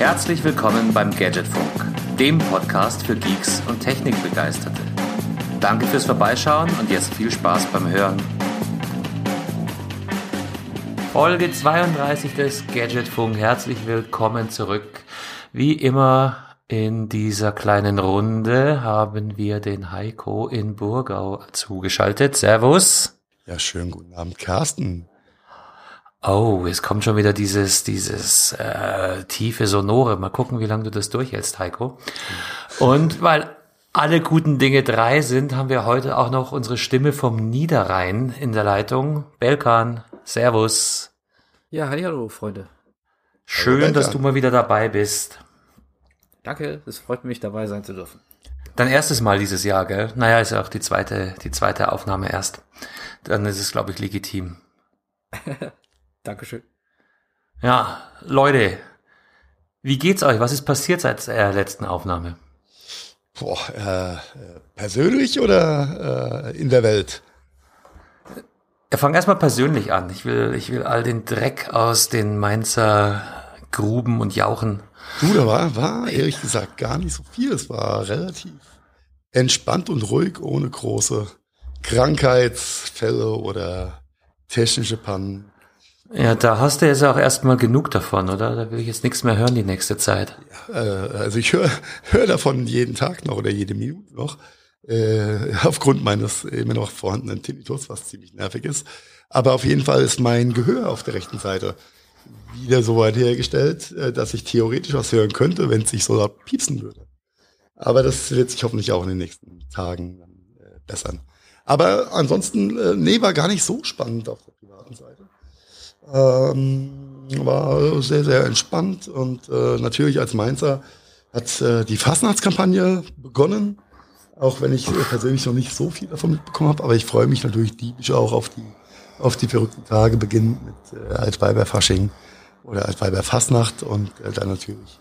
Herzlich willkommen beim Gadgetfunk, dem Podcast für Geeks und Technikbegeisterte. Danke fürs Vorbeischauen und jetzt viel Spaß beim Hören. Folge 32 des Gadgetfunk. Herzlich willkommen zurück. Wie immer in dieser kleinen Runde haben wir den Heiko in Burgau zugeschaltet. Servus. Ja, schönen guten Abend, Carsten. Oh, es kommt schon wieder dieses, dieses äh, tiefe Sonore. Mal gucken, wie lange du das durchhältst, Heiko. Und weil alle guten Dinge drei sind, haben wir heute auch noch unsere Stimme vom Niederrhein in der Leitung. Belkan, Servus. Ja, hallo, Freunde. Schön, hallo, dass du mal wieder dabei bist. Danke, es freut mich, dabei sein zu dürfen. Dein erstes Mal dieses Jahr, gell? Naja, ist ja auch die zweite, die zweite Aufnahme erst. Dann ist es, glaube ich, legitim. Dankeschön. Ja, Leute, wie geht's euch? Was ist passiert seit der letzten Aufnahme? Boah, äh, persönlich oder äh, in der Welt? Ja, fang erstmal persönlich an. Ich will, ich will all den Dreck aus den Mainzer Gruben und Jauchen Du, da war, war ehrlich gesagt gar nicht so viel. Es war relativ entspannt und ruhig, ohne große Krankheitsfälle oder technische Pannen. Ja, da hast du jetzt auch erstmal genug davon, oder? Da will ich jetzt nichts mehr hören die nächste Zeit. Ja, äh, also ich höre hör davon jeden Tag noch oder jede Minute noch. Äh, aufgrund meines immer noch vorhandenen Tinnitus, was ziemlich nervig ist. Aber auf jeden Fall ist mein Gehör auf der rechten Seite wieder so weit hergestellt, äh, dass ich theoretisch was hören könnte, wenn es sich so laut piepsen würde. Aber das wird sich hoffentlich auch in den nächsten Tagen äh, bessern. Aber ansonsten, nee, war gar nicht so spannend auf. Ähm, war sehr, sehr entspannt und äh, natürlich als Mainzer hat äh, die Fastnachtskampagne begonnen, auch wenn ich äh, persönlich noch nicht so viel davon mitbekommen habe, aber ich freue mich natürlich diebisch auch auf die auf die verrückten Tage beginnen mit äh, Altweiber-Fasching oder Altweiber-Fastnacht und äh, dann natürlich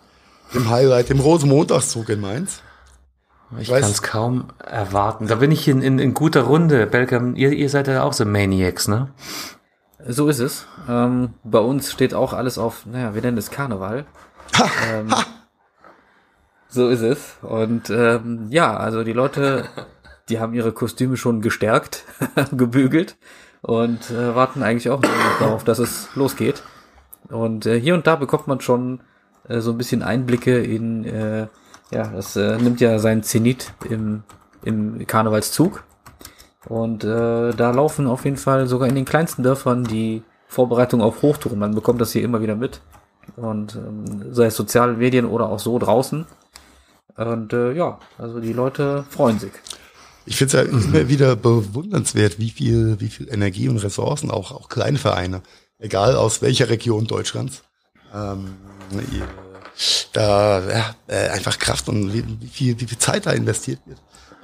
dem Highlight, dem Rosenmontagszug in Mainz. Ich kann es kaum erwarten. Da bin ich in, in, in guter Runde. Belgam, ihr, ihr seid ja auch so Maniacs, ne? So ist es. Ähm, bei uns steht auch alles auf, naja, wir nennen es Karneval. ähm, so ist es. Und ähm, ja, also die Leute, die haben ihre Kostüme schon gestärkt, gebügelt und äh, warten eigentlich auch darauf, dass es losgeht. Und äh, hier und da bekommt man schon äh, so ein bisschen Einblicke in, äh, ja, das äh, nimmt ja seinen Zenit im, im Karnevalszug. Und äh, da laufen auf jeden Fall sogar in den kleinsten Dörfern die Vorbereitungen auf Hochtouren. Man bekommt das hier immer wieder mit. Und ähm, sei es soziale Medien oder auch so draußen. Und äh, ja, also die Leute freuen sich. Ich finde es ja immer wieder bewundernswert, wie viel, wie viel Energie und Ressourcen auch, auch kleine Vereine, egal aus welcher Region Deutschlands, ähm, da ja, äh, einfach Kraft und wie, wie, viel, wie viel Zeit da investiert wird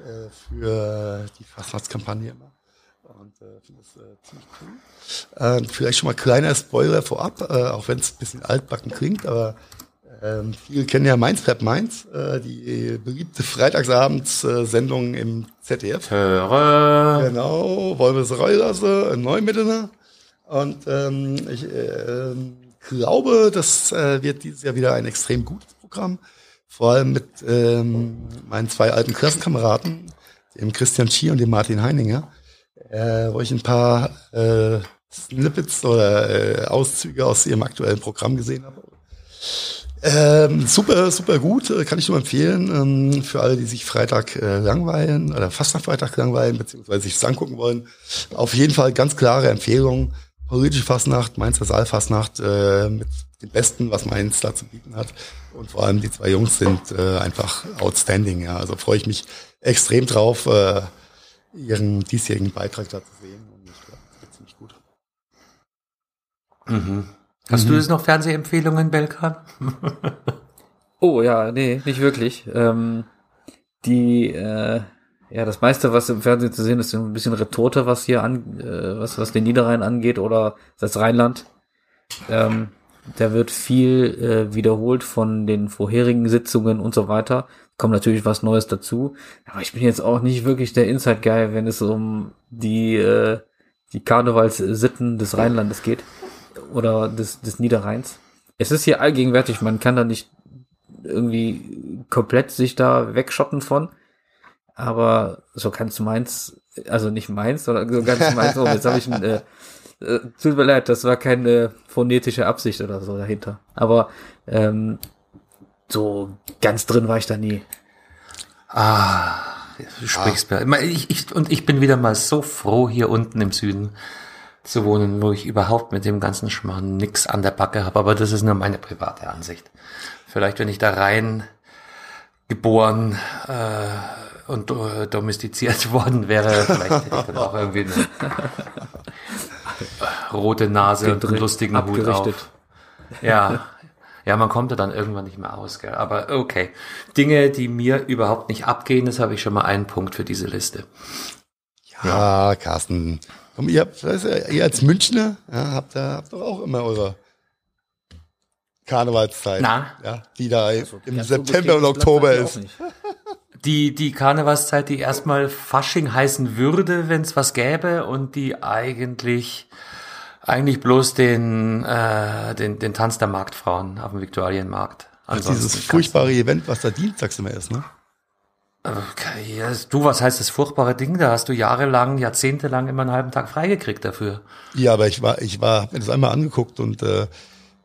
äh, für die Fastnachtskampagne immer. Und äh, finde das äh, ziemlich cool. Äh, vielleicht schon mal kleiner Spoiler vorab, äh, auch wenn es ein bisschen altbacken klingt, aber ähm, viele kennen ja Mainz Pep Mainz, äh, die beliebte Freitagsabends-Sendung äh, im ZDF. Höre. Genau, Wolves Reulasse, Neumittelner. Und ähm, ich äh, glaube, das äh, wird dieses Jahr wieder ein extrem gutes Programm. Vor allem mit ähm, meinen zwei alten Klassenkameraden, dem Christian Schier und dem Martin Heininger, äh, wo ich ein paar äh, Snippets oder äh, Auszüge aus ihrem aktuellen Programm gesehen habe. Ähm, super, super gut, äh, kann ich nur empfehlen ähm, für alle, die sich Freitag äh, langweilen oder fast nach Freitag langweilen, beziehungsweise sich das angucken wollen. Auf jeden Fall ganz klare Empfehlung. Politische Fastnacht, Mainzer Saalfastnacht äh, mit dem Besten, was Mainz da zu bieten hat. Und vor allem die zwei Jungs sind äh, einfach outstanding. Ja. Also freue ich mich extrem drauf, äh, ihren diesjährigen Beitrag da zu sehen. Und ich glaube, das wird ziemlich gut. Mhm. Hast mhm. du jetzt noch Fernsehempfehlungen, Belkan? oh ja, nee, nicht wirklich. Ähm, die, äh, ja, das meiste, was im Fernsehen zu sehen ist, ist ein bisschen Retorte, was hier an, äh, was, was den Niederrhein angeht oder das Rheinland. Ähm, da wird viel äh, wiederholt von den vorherigen Sitzungen und so weiter. Kommt natürlich was Neues dazu. Aber ich bin jetzt auch nicht wirklich der Inside-Guy, wenn es um die, äh, die Karnevalssitten des Rheinlandes geht oder des, des Niederrheins. Es ist hier allgegenwärtig, man kann da nicht irgendwie komplett sich da wegschotten von. Aber so kannst du meins, also nicht meins, sondern so ganz meins, oh, jetzt habe ich ein, äh, äh, tut mir leid, das war keine phonetische Absicht oder so dahinter. Aber ähm, so ganz drin war ich da nie. Ah, du sprichst ah. mir. Ich, ich, und ich bin wieder mal so froh, hier unten im Süden zu wohnen, wo ich überhaupt mit dem ganzen Schmarrn nix an der Backe habe. Aber das ist nur meine private Ansicht. Vielleicht, wenn ich da rein geboren äh, und äh, domestiziert worden wäre, vielleicht hätte ich dann auch irgendwie eine rote Nase und einen lustigen Hut auf. Ja, ja, man kommt da dann irgendwann nicht mehr aus, gell? Aber okay. Dinge, die mir überhaupt nicht abgehen, das habe ich schon mal einen Punkt für diese Liste. Ja, ja. Carsten. Komm, ihr, habt, ihr als Münchner ja, habt, habt doch auch immer eure Karnevalszeit. Na? Ja, die da also, im September und Oktober ist. Die, die Karnevalszeit, die erstmal Fasching heißen würde, wenn es was gäbe und die eigentlich eigentlich bloß den, äh, den, den Tanz der Marktfrauen auf dem Viktualienmarkt. Ansonsten dieses furchtbare Event, was da dienstags immer ist, ne? Okay, du, was heißt das furchtbare Ding? Da hast du jahrelang, jahrzehntelang immer einen halben Tag freigekriegt dafür. Ja, aber ich war, ich war, hab mir das einmal angeguckt und äh,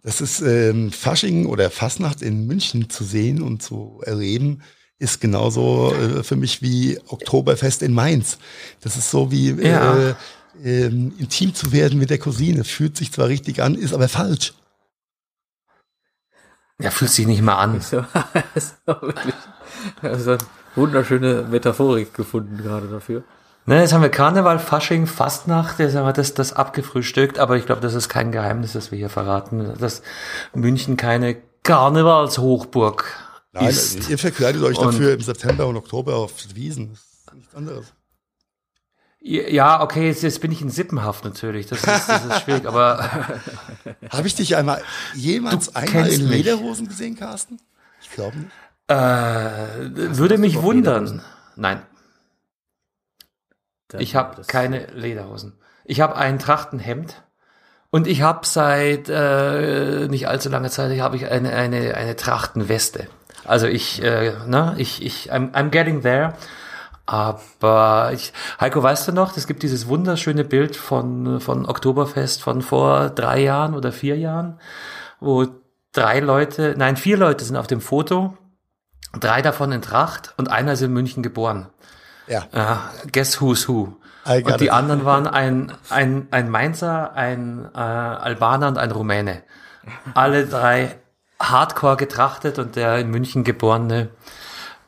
das ist ähm, Fasching oder Fasnacht in München zu sehen und zu erleben, ist genauso äh, für mich wie Oktoberfest in Mainz. Das ist so wie ja. äh, ähm, intim zu werden mit der Cousine. Fühlt sich zwar richtig an, ist aber falsch. Ja, fühlt sich nicht mal an. So, wirklich, also wunderschöne Metaphorik gefunden gerade dafür. Ne, jetzt haben wir Karneval, Fasching, Fastnacht, jetzt haben wir das, das abgefrühstückt, aber ich glaube, das ist kein Geheimnis, das wir hier verraten, dass München keine Karnevalshochburg Nein, ist. Ihr verkleidet euch dafür im September und Oktober auf Wiesen. Das ist nichts anderes. Ja, okay, jetzt, jetzt bin ich in Sippenhaft natürlich. Das ist, das ist schwierig, aber. Habe ich dich einmal jemals einmal in Lederhosen mich. gesehen, Carsten? Ich glaube nicht. Äh, würde mich wundern. Nein. Dann ich habe keine Lederhosen. Ich habe ein Trachtenhemd und ich habe seit äh, nicht allzu langer Zeit habe ich eine eine eine Trachtenweste. Also ich, äh, ne, ich, ich, I'm, I'm getting there. Aber ich, Heiko, weißt du noch, es gibt dieses wunderschöne Bild von, von Oktoberfest von vor drei Jahren oder vier Jahren, wo drei Leute, nein, vier Leute sind auf dem Foto, drei davon in Tracht und einer ist in München geboren. Ja. Uh, guess who's who? Und die anderen waren ein, ein, ein Mainzer, ein äh, Albaner und ein Rumäne. Alle drei hardcore getrachtet und der in München geborene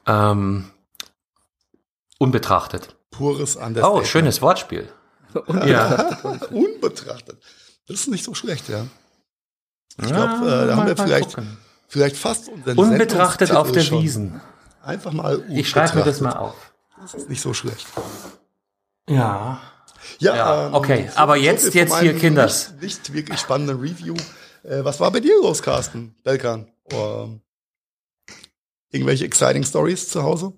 ähm, Unbetrachtet. Pures Understatement. Oh, schönes Wortspiel. ja. Unbetrachtet. Das ist nicht so schlecht, ja. Ich ja, glaube, äh, da haben wir vielleicht, vielleicht fast unseren Unbetrachtet auf der schon. Wiesen. Einfach mal Ich schreibe mir das mal auf. Das ist nicht so schlecht. Ja. Ja, ja ähm, okay. So, Aber jetzt, so jetzt hier Kinders. Nicht, nicht, wirklich spannenden Review. Äh, was war bei dir los, Carsten? Belkan? Oder irgendwelche exciting Stories zu Hause?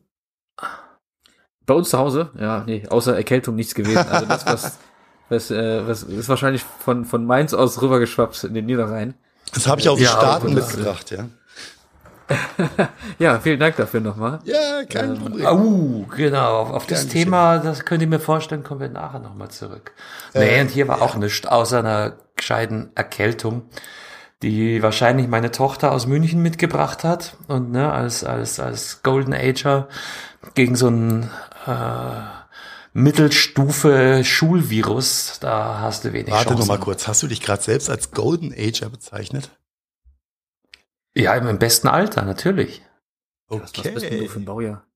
Bei uns zu Hause, ja, nee, außer Erkältung nichts gewesen. Also das, was, was, äh, was ist wahrscheinlich von, von Mainz aus rübergeschwappt in den Niederrhein. Das habe ich aus den ja, Staaten mitgebracht, ja. ja, vielen Dank dafür nochmal. Ja, kein ähm, Problem. Uh, genau, auf, auf das Thema, das könnt ihr mir vorstellen, kommen wir nachher nochmal zurück. Äh, nee, und hier war ja. auch nichts außer einer gescheiten Erkältung, die wahrscheinlich meine Tochter aus München mitgebracht hat und ne, als, als, als Golden Ager gegen so ein äh, Mittelstufe Schulvirus, da hast du wenig Warte Chancen. noch mal kurz, hast du dich gerade selbst als Golden Ager bezeichnet? Ja, im besten Alter, natürlich. Okay. Was bist du für ein Baujahr?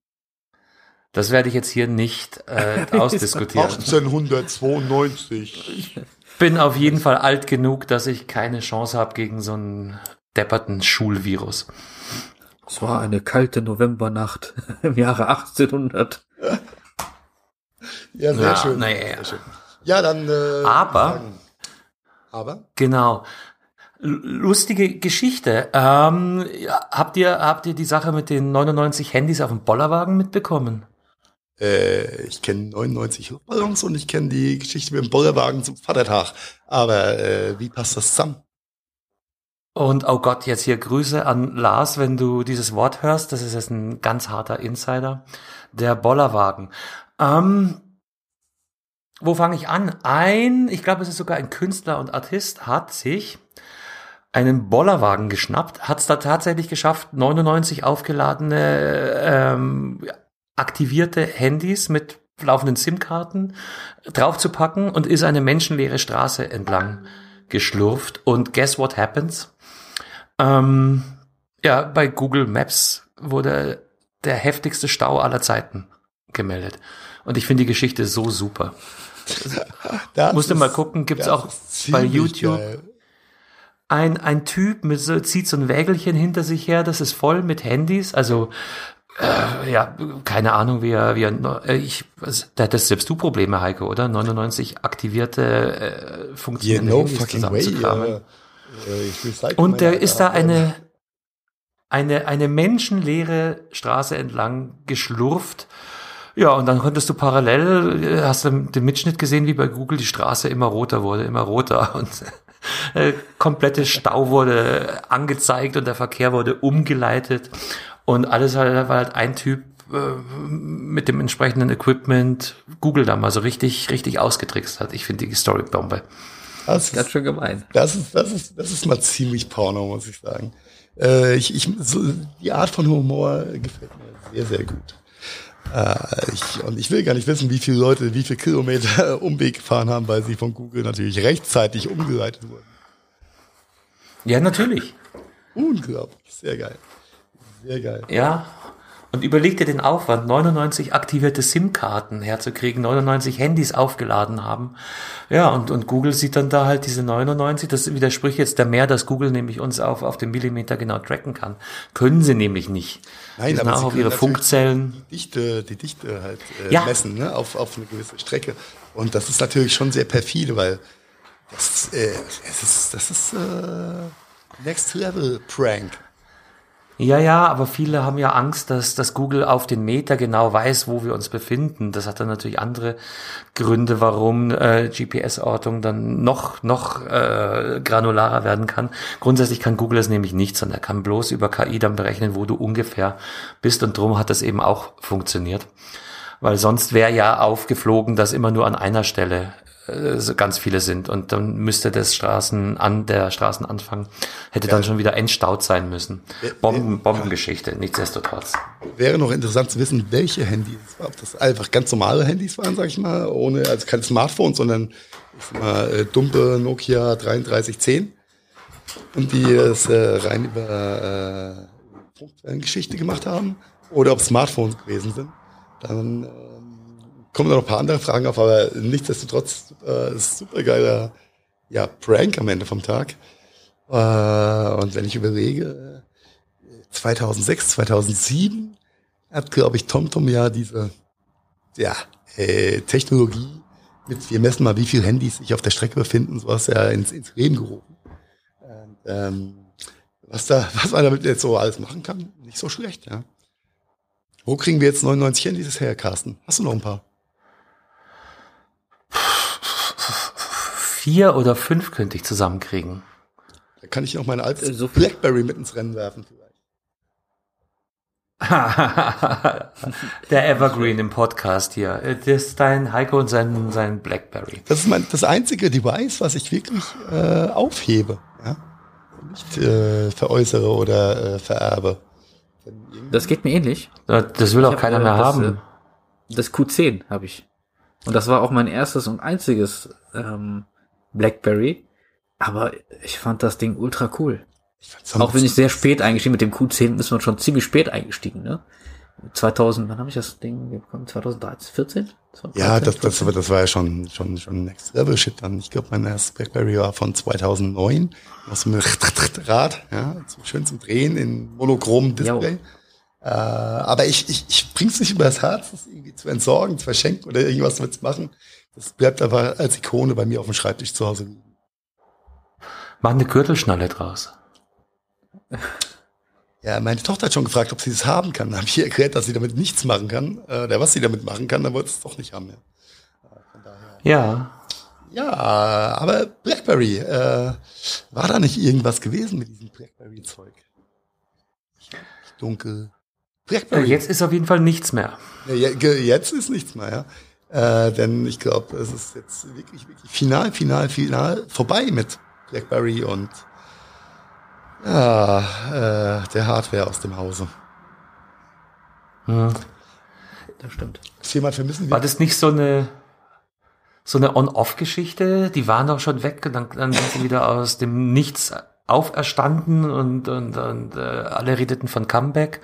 Das werde ich jetzt hier nicht äh, ausdiskutieren. 1892. Ich bin auf jeden Fall alt genug, dass ich keine Chance habe gegen so einen depperten Schulvirus. Es war eine kalte Novembernacht im Jahre 1800. Ja, sehr ja, schön. Nee. Sehr schön. Ja, dann. Äh, aber. Aber. Genau. Lustige Geschichte. Ähm, habt ihr habt ihr die Sache mit den 99 Handys auf dem Bollerwagen mitbekommen? Äh, ich kenne 99 Luftballons und ich kenne die Geschichte mit dem Bollerwagen zum Vatertag. Aber äh, wie passt das zusammen? Und oh Gott, jetzt hier Grüße an Lars, wenn du dieses Wort hörst. Das ist jetzt ein ganz harter Insider. Der Bollerwagen. Ähm, wo fange ich an? Ein, ich glaube, es ist sogar ein Künstler und Artist, hat sich einen Bollerwagen geschnappt, hat es da tatsächlich geschafft, 99 aufgeladene, ähm, aktivierte Handys mit laufenden SIM-Karten draufzupacken und ist eine menschenleere Straße entlang geschlurft. Und guess what happens? Ähm, ja, bei Google Maps wurde der heftigste Stau aller Zeiten gemeldet. Und ich finde die Geschichte so super. Das Musste mal gucken, gibt's auch bei YouTube. Geil. Ein, ein Typ mit so, zieht so ein Wägelchen hinter sich her, das ist voll mit Handys, also äh, ja, keine Ahnung, wie er, wie er, äh, ich, da hattest selbst du Probleme, Heike, oder? 99 aktivierte äh, Funktionen. Yeah, no fucking way. Uh, Und der ist da eine, eine, eine menschenleere Straße entlang geschlurft ja, und dann konntest du parallel, äh, hast du den Mitschnitt gesehen, wie bei Google die Straße immer roter wurde, immer roter und äh, komplette Stau wurde angezeigt und der Verkehr wurde umgeleitet und alles halt, war halt ein Typ äh, mit dem entsprechenden Equipment Google da mal so richtig, richtig ausgetrickst hat. Ich finde die Story Bombe. Das ist ganz schön gemein. Das ist, das ist, das ist mal ziemlich Porno, muss ich sagen. Äh, ich, ich, so, die Art von Humor gefällt mir sehr, sehr gut. Äh, ich, und ich will gar nicht wissen, wie viele Leute, wie viele Kilometer Umweg gefahren haben, weil sie von Google natürlich rechtzeitig umgeleitet wurden. Ja, natürlich. Unglaublich, sehr geil. Sehr geil. Ja, und überleg dir den Aufwand, 99 aktivierte SIM-Karten herzukriegen, 99 Handys aufgeladen haben. Ja, und, und Google sieht dann da halt diese 99, das widerspricht jetzt der mehr, dass Google nämlich uns auf, auf den Millimeter genau tracken kann. Können sie nämlich nicht. Nein, die aber auch auf ihre Funkzellen. Die Dichte, die Dichte halt äh, ja. messen, ne, auf, auf eine gewisse Strecke. Und das ist natürlich schon sehr perfide, weil das, äh, es ist, das ist äh, Next Level Prank. Ja, ja, aber viele haben ja Angst, dass, dass Google auf den Meter genau weiß, wo wir uns befinden. Das hat dann natürlich andere Gründe, warum äh, GPS-Ortung dann noch, noch äh, granularer werden kann. Grundsätzlich kann Google es nämlich nicht, sondern er kann bloß über KI dann berechnen, wo du ungefähr bist. Und drum hat das eben auch funktioniert. Weil sonst wäre ja aufgeflogen, dass immer nur an einer Stelle äh, ganz viele sind und dann müsste das Straßen an der Straßenanfang hätte ja. dann schon wieder entstaut sein müssen. Bomben, Bombengeschichte, nichtsdestotrotz. Wäre noch interessant zu wissen, welche Handys, ob das einfach ganz normale Handys waren, sag ich mal, ohne also kein Smartphone, sondern mal, äh, dumpe Nokia 3310 und die es äh, rein über äh, Geschichte gemacht haben oder ob Smartphones gewesen sind. Dann äh, kommen noch ein paar andere Fragen auf, aber nichtsdestotrotz äh, super geiler ja, Prank am Ende vom Tag. Äh, und wenn ich überlege, 2006, 2007 hat, glaube ich, TomTom ja diese ja, äh, Technologie mit, wir messen mal, wie viele Handys sich auf der Strecke befinden, sowas ja ins, ins Leben gerufen. Und, ähm, was da, was man damit jetzt so alles machen kann, nicht so schlecht, ja. Wo kriegen wir jetzt 99 Handys her, Carsten? Hast du noch ein paar? Vier oder fünf könnte ich zusammenkriegen. Da kann ich noch meine alte so Blackberry mit ins Rennen werfen vielleicht. Der Evergreen im Podcast hier. Das ist dein Heiko und sein, sein Blackberry. Das ist mein, das einzige Device, was ich wirklich äh, aufhebe. Ja? Nicht äh, veräußere oder äh, vererbe. Das geht mir ähnlich. Das will auch keiner hab, mehr das, haben. Äh, das Q10 habe ich. Und das war auch mein erstes und einziges ähm, BlackBerry. Aber ich fand das Ding ultra cool. Auch wenn ich sehr spät eingestiegen, mit dem Q10 ist man schon ziemlich spät eingestiegen, ne? 2000, wann habe ich das Ding bekommen? 2013, 14? 2013, ja, das, das, das war ja schon, schon, schon Next Level Shit dann. Ich glaube, mein erstes Blackberry war von 2009. Aus dem Rad, ja, schön zum Drehen in monochromen Display. Äh, aber ich, ich, ich bring's nicht über das Herz, das irgendwie zu entsorgen, zu verschenken oder irgendwas mitzumachen. Das bleibt aber als Ikone bei mir auf dem Schreibtisch zu Hause liegen. Mach eine Gürtelschnalle draus. Ja, meine Tochter hat schon gefragt, ob sie es haben kann. Da habe ich ihr erklärt, dass sie damit nichts machen kann. Äh, der, was sie damit machen kann, dann wollte es doch nicht haben. Ja. ja. Ja, aber Blackberry, äh, war da nicht irgendwas gewesen mit diesem Blackberry-Zeug? Dunkel. Blackberry. Jetzt ist auf jeden Fall nichts mehr. Ja, jetzt ist nichts mehr, ja. Äh, denn ich glaube, es ist jetzt wirklich, wirklich final, final, final vorbei mit BlackBerry und ja, äh, der Hardware aus dem Hause. Hm. Das stimmt. Ist jemand vermissen? War das nicht so eine so eine On-Off-Geschichte? Die waren doch schon weg und dann, dann sind sie wieder aus dem Nichts auferstanden und, und, und äh, alle redeten von Comeback.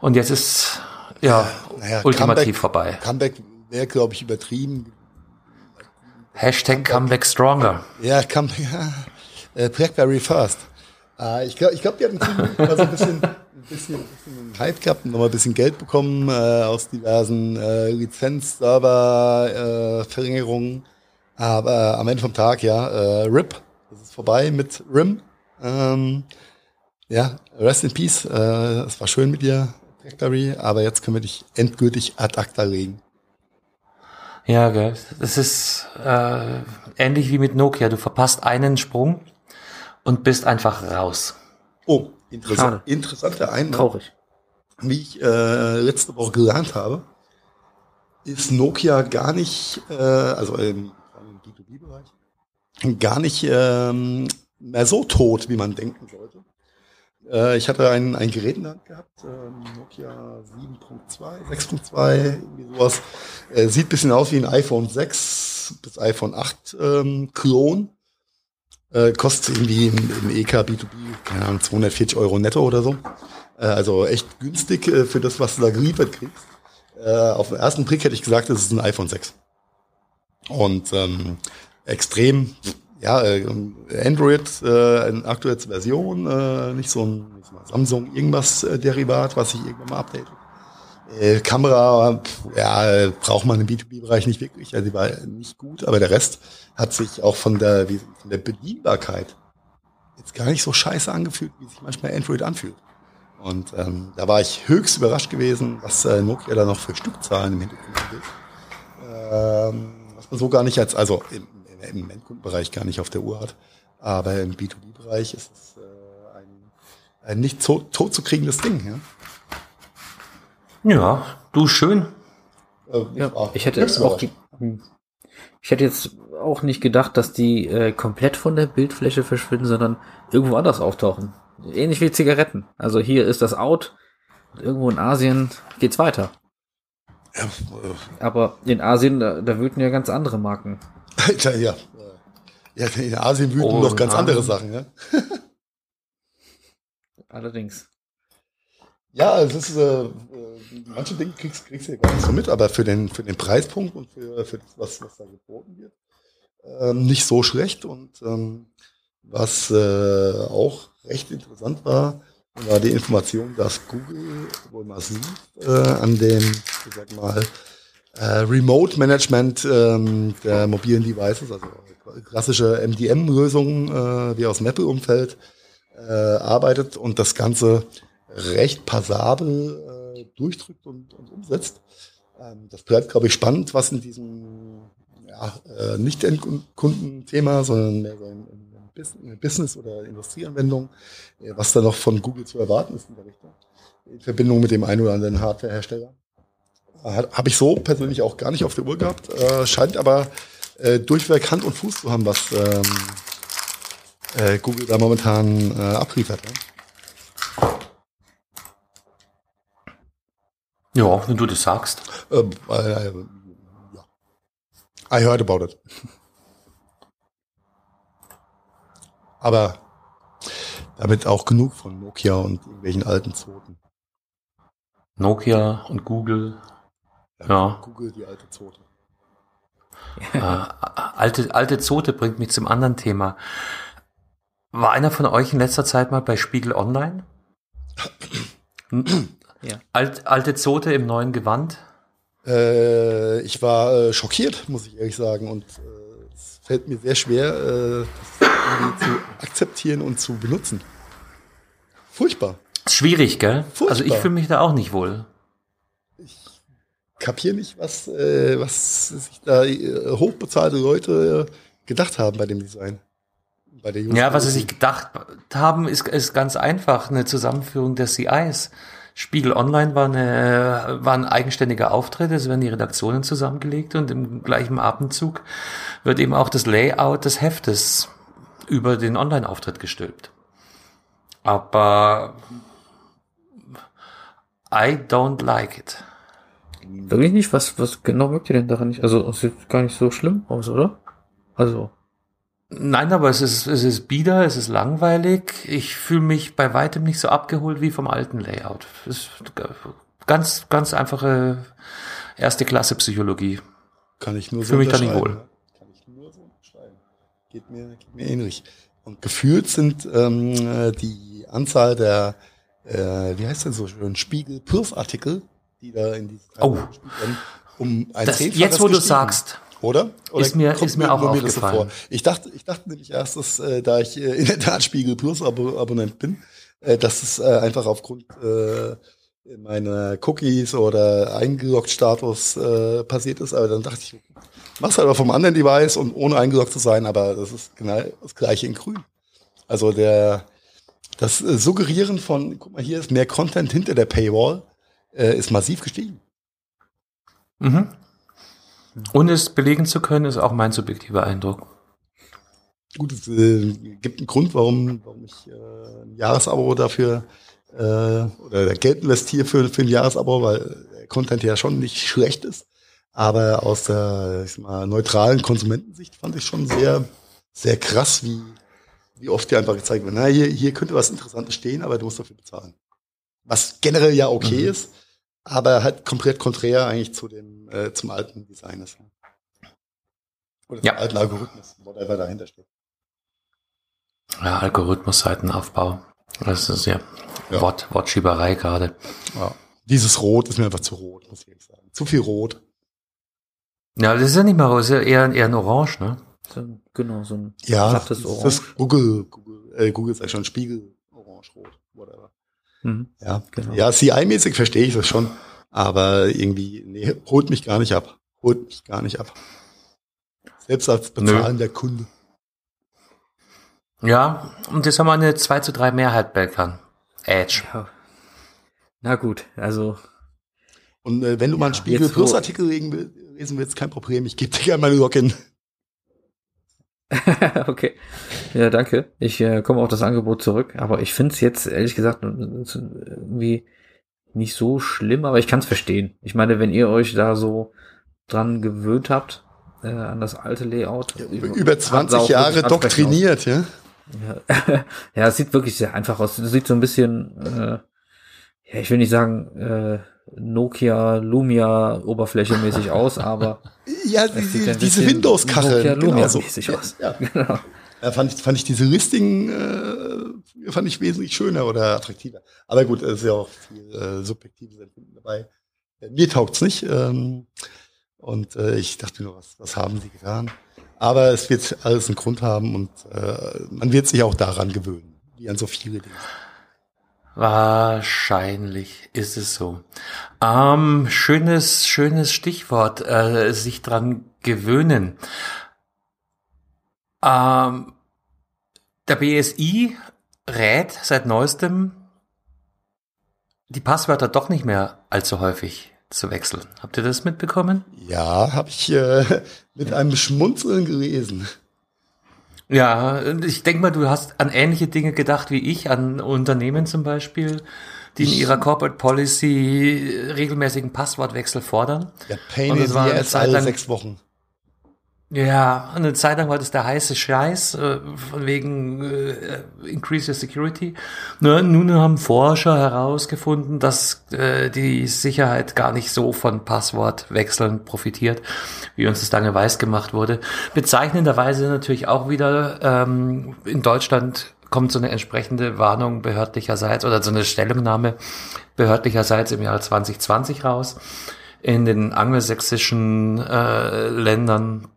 Und jetzt ist ja naja, ultimativ Comeback, vorbei. Comeback wäre, glaube ich, übertrieben. Hashtag Comeback Stronger. Ja, come, ja, äh, Blackberry First. Äh, ich glaube, ich glaub, die hatten also ein bisschen, ein bisschen, ein bisschen Hype gehabt und nochmal ein bisschen Geld bekommen äh, aus diversen äh, Lizenz-Server-Verringerungen. Aber am Ende vom Tag, ja, äh, RIP, das ist vorbei mit RIM. Ähm, ja, rest in peace. Äh, es war schön mit dir, Blackberry, aber jetzt können wir dich endgültig ad acta legen. Ja, gell. Das ist äh, ähnlich wie mit Nokia. Du verpasst einen Sprung und bist einfach raus. Oh, interessant, interessanter Einwand. Traurig. Wie ich äh, letzte Woche gelernt habe, ist Nokia gar nicht, äh, also im, im B2B-Bereich, gar nicht ähm, mehr so tot, wie man denken sollte. Äh, ich hatte ein, ein Gerät in der Hand gehabt, äh, Nokia 7.2, 6.2, irgendwie sowas. Äh, sieht bisschen aus wie ein iPhone 6 bis iPhone 8 ähm, Klon. Äh, kostet irgendwie im, im EK B2B, keine Ahnung, 240 Euro netto oder so. Äh, also echt günstig äh, für das, was du da geliefert kriegst. Äh, auf den ersten Blick hätte ich gesagt, das ist ein iPhone 6. Und ähm, extrem ja, äh, Android, äh, eine aktuelle Version, äh, nicht so ein Samsung irgendwas äh, Derivat, was sich irgendwann mal updatet. Äh, Kamera, ja, braucht man im B2B-Bereich nicht wirklich, also die war nicht gut, aber der Rest hat sich auch von der, wie, von der Bedienbarkeit jetzt gar nicht so scheiße angefühlt, wie sich manchmal Android anfühlt. Und ähm, da war ich höchst überrascht gewesen, was äh, Nokia da noch für Stückzahlen im Hintergrund hat. Ähm, was man so gar nicht als, also im, im Endkundenbereich gar nicht auf der Uhr hat. Aber im B2B-Bereich ist es äh, ein, ein nicht so, tot zu kriegendes Ding. Ja, ja du schön. Äh, ja, ich hätte jetzt auch die, hm. ich hätte jetzt auch nicht gedacht, dass die äh, komplett von der Bildfläche verschwinden, sondern irgendwo anders auftauchen. Ähnlich wie Zigaretten. Also hier ist das out, irgendwo in Asien geht's weiter. Ja, äh, Aber in Asien, da, da wüten ja ganz andere Marken. Alter, ja. Ja, in Asien wüten oh, noch ganz Mann. andere Sachen, ja. Allerdings. Ja, es ist, äh, äh, manche Dinge kriegst, kriegst du ja gar nicht so mit, aber für den, für den Preispunkt und für, für das, was, was da geboten wird, ähm, nicht so schlecht. Und ähm, was äh, auch recht interessant war, war die Information, dass Google wohl massiv äh, an dem, ich sag mal, Remote Management ähm, der mobilen Devices, also klassische MDM-Lösungen äh, wie aus dem Apple-Umfeld äh, arbeitet und das Ganze recht passabel äh, durchdrückt und, und umsetzt. Ähm, das bleibt, glaube ich, spannend, was in diesem ja, äh, nicht Endkundenthema, sondern mehr so in, in Business- oder Industrieanwendung, äh, was da noch von Google zu erwarten ist in der Richtung. In Verbindung mit dem einen oder anderen Hardwarehersteller. Habe ich so persönlich auch gar nicht auf der Uhr gehabt. Äh, scheint aber äh, durchweg Hand und Fuß zu haben, was ähm, äh, Google da momentan äh, abliefert. Ne? Ja, wenn du das sagst. Ähm, äh, ja. I heard about it. Aber damit auch genug von Nokia und irgendwelchen alten Zoten. Nokia und Google ja. Google die alte Zote. äh, alte, alte Zote bringt mich zum anderen Thema. War einer von euch in letzter Zeit mal bei Spiegel Online? ja. Alt, alte Zote im neuen Gewand? Äh, ich war äh, schockiert, muss ich ehrlich sagen. Und äh, es fällt mir sehr schwer, äh, das zu akzeptieren und zu benutzen. Furchtbar. Schwierig, gell? Furchtbar. Also ich fühle mich da auch nicht wohl kapiere nicht, was, äh, was sich da äh, hochbezahlte Leute gedacht haben bei dem Design. Bei der ja, was sie sich gedacht haben, ist, ist ganz einfach eine Zusammenführung der CIs. Spiegel Online war, eine, war ein eigenständiger Auftritt, es werden die Redaktionen zusammengelegt und im gleichen Atemzug wird eben auch das Layout des Heftes über den Online-Auftritt gestülpt. Aber I don't like it. Wirklich nicht? Was, was genau wirkt ihr denn daran nicht? Also, es sieht gar nicht so schlimm aus, oder? Also. Nein, aber es ist, es ist bieder, es ist langweilig. Ich fühle mich bei weitem nicht so abgeholt wie vom alten Layout. Es ist ganz, ganz einfache erste Klasse Psychologie. Kann ich nur so Fühle mich da nicht wohl. Kann ich nur so unterschreiben. Geht mir, geht mir ähnlich. Und gefühlt sind ähm, die Anzahl der, äh, wie heißt denn so schön, Spiegel-Puff-Artikel, die da in diesem oh. um ein das, Jetzt, wo du sagst, oder? Oder ist mir, ist mir auch mir aufgefallen. Ich dachte, ich dachte nämlich erst, dass, äh, da ich äh, in der Tat Spiegel Plus Abo Abonnent bin, äh, dass es äh, einfach aufgrund äh, meiner Cookies oder eingeloggt Status äh, passiert ist. Aber dann dachte ich, mach's halt aber vom anderen Device und ohne eingeloggt zu sein, aber das ist genau das gleiche in grün. Also der, das äh, Suggerieren von, guck mal, hier ist mehr Content hinter der Paywall, äh, ist massiv gestiegen. Mhm. Ohne es belegen zu können, ist auch mein subjektiver Eindruck. Gut, es äh, gibt einen Grund, warum, warum ich äh, ein Jahresabo dafür äh, oder Geld investiere für, für ein Jahresabo, weil der Content ja schon nicht schlecht ist. Aber aus der ich mal, neutralen Konsumentensicht fand ich schon sehr, sehr krass, wie, wie oft dir einfach gezeigt wird, na, hier, hier könnte was Interessantes stehen, aber du musst dafür bezahlen. Was generell ja okay mhm. ist, aber halt komplett konträr eigentlich zu dem, äh, zum alten Design ist. Oder ja. zum alten Algorithmus, whatever dahinter steht. Ja, Algorithmus, Seitenaufbau. Das ist ja, ja. Wort, Wortschieberei gerade. Ja. Dieses Rot ist mir einfach zu rot, muss ich sagen. Zu viel Rot. Ja, das ist ja nicht mal rot, ist ja eher, eher ein Orange, ne? Genau, so ein ja, das Orange. Das ist Google, Google, äh, Google ist eigentlich schon Spiegel, Orange, Rot, whatever. Mhm. Ja, genau. Ja, CI-mäßig verstehe ich das schon, aber irgendwie, nee, holt mich gar nicht ab. Holt mich gar nicht ab. Selbst als bezahlender Kunde. Ja, und jetzt haben wir eine 2 zu 3 Mehrheit Belkan. Edge. Ja. Na gut, also. Und äh, wenn du ja, mal einen Spiegel Plus Artikel lesen willst, kein Problem, ich gebe dir gerne meine Login. okay. Ja, danke. Ich äh, komme auf das Angebot zurück, aber ich finde es jetzt ehrlich gesagt irgendwie nicht so schlimm, aber ich kann es verstehen. Ich meine, wenn ihr euch da so dran gewöhnt habt, äh, an das alte Layout. Ja, über 20 Jahre doktriniert, ja? Ja, ja, es sieht wirklich sehr einfach aus. Es sieht so ein bisschen, äh, ja, ich will nicht sagen, äh, Nokia Lumia oberflächemäßig aus, aber ja, die, diese Windows-Kachel. Nokia Lumia genau so. mäßig aus. Ja, genau. Ja, fand ich, fand ich diese Listing äh, fand ich wesentlich schöner oder attraktiver. Aber gut, es ist ja auch viel äh, subjektives Empfinden dabei. Äh, mir taugt's nicht. Ähm, und äh, ich dachte nur, was, was haben sie getan? Aber es wird alles einen Grund haben und äh, man wird sich auch daran gewöhnen, wie an so viele Dinge. Wahrscheinlich ist es so. Ähm, schönes, schönes Stichwort, äh, sich dran gewöhnen. Ähm, der BSI rät seit neuestem, die Passwörter doch nicht mehr allzu häufig zu wechseln. Habt ihr das mitbekommen? Ja, habe ich äh, mit einem Schmunzeln gelesen. Ja, ich denke mal, du hast an ähnliche Dinge gedacht wie ich, an Unternehmen zum Beispiel, die in ihrer Corporate Policy regelmäßigen Passwortwechsel fordern. Ja, Pain in the alle sechs Wochen. Ja, eine Zeit lang war das der heiße Scheiß, äh, von wegen äh, Increase your Security. Ne, nun haben Forscher herausgefunden, dass äh, die Sicherheit gar nicht so von Passwortwechseln profitiert, wie uns das lange weiß gemacht wurde. Bezeichnenderweise natürlich auch wieder ähm, in Deutschland kommt so eine entsprechende Warnung behördlicherseits oder so eine Stellungnahme behördlicherseits im Jahr 2020 raus. In den angelsächsischen äh, Ländern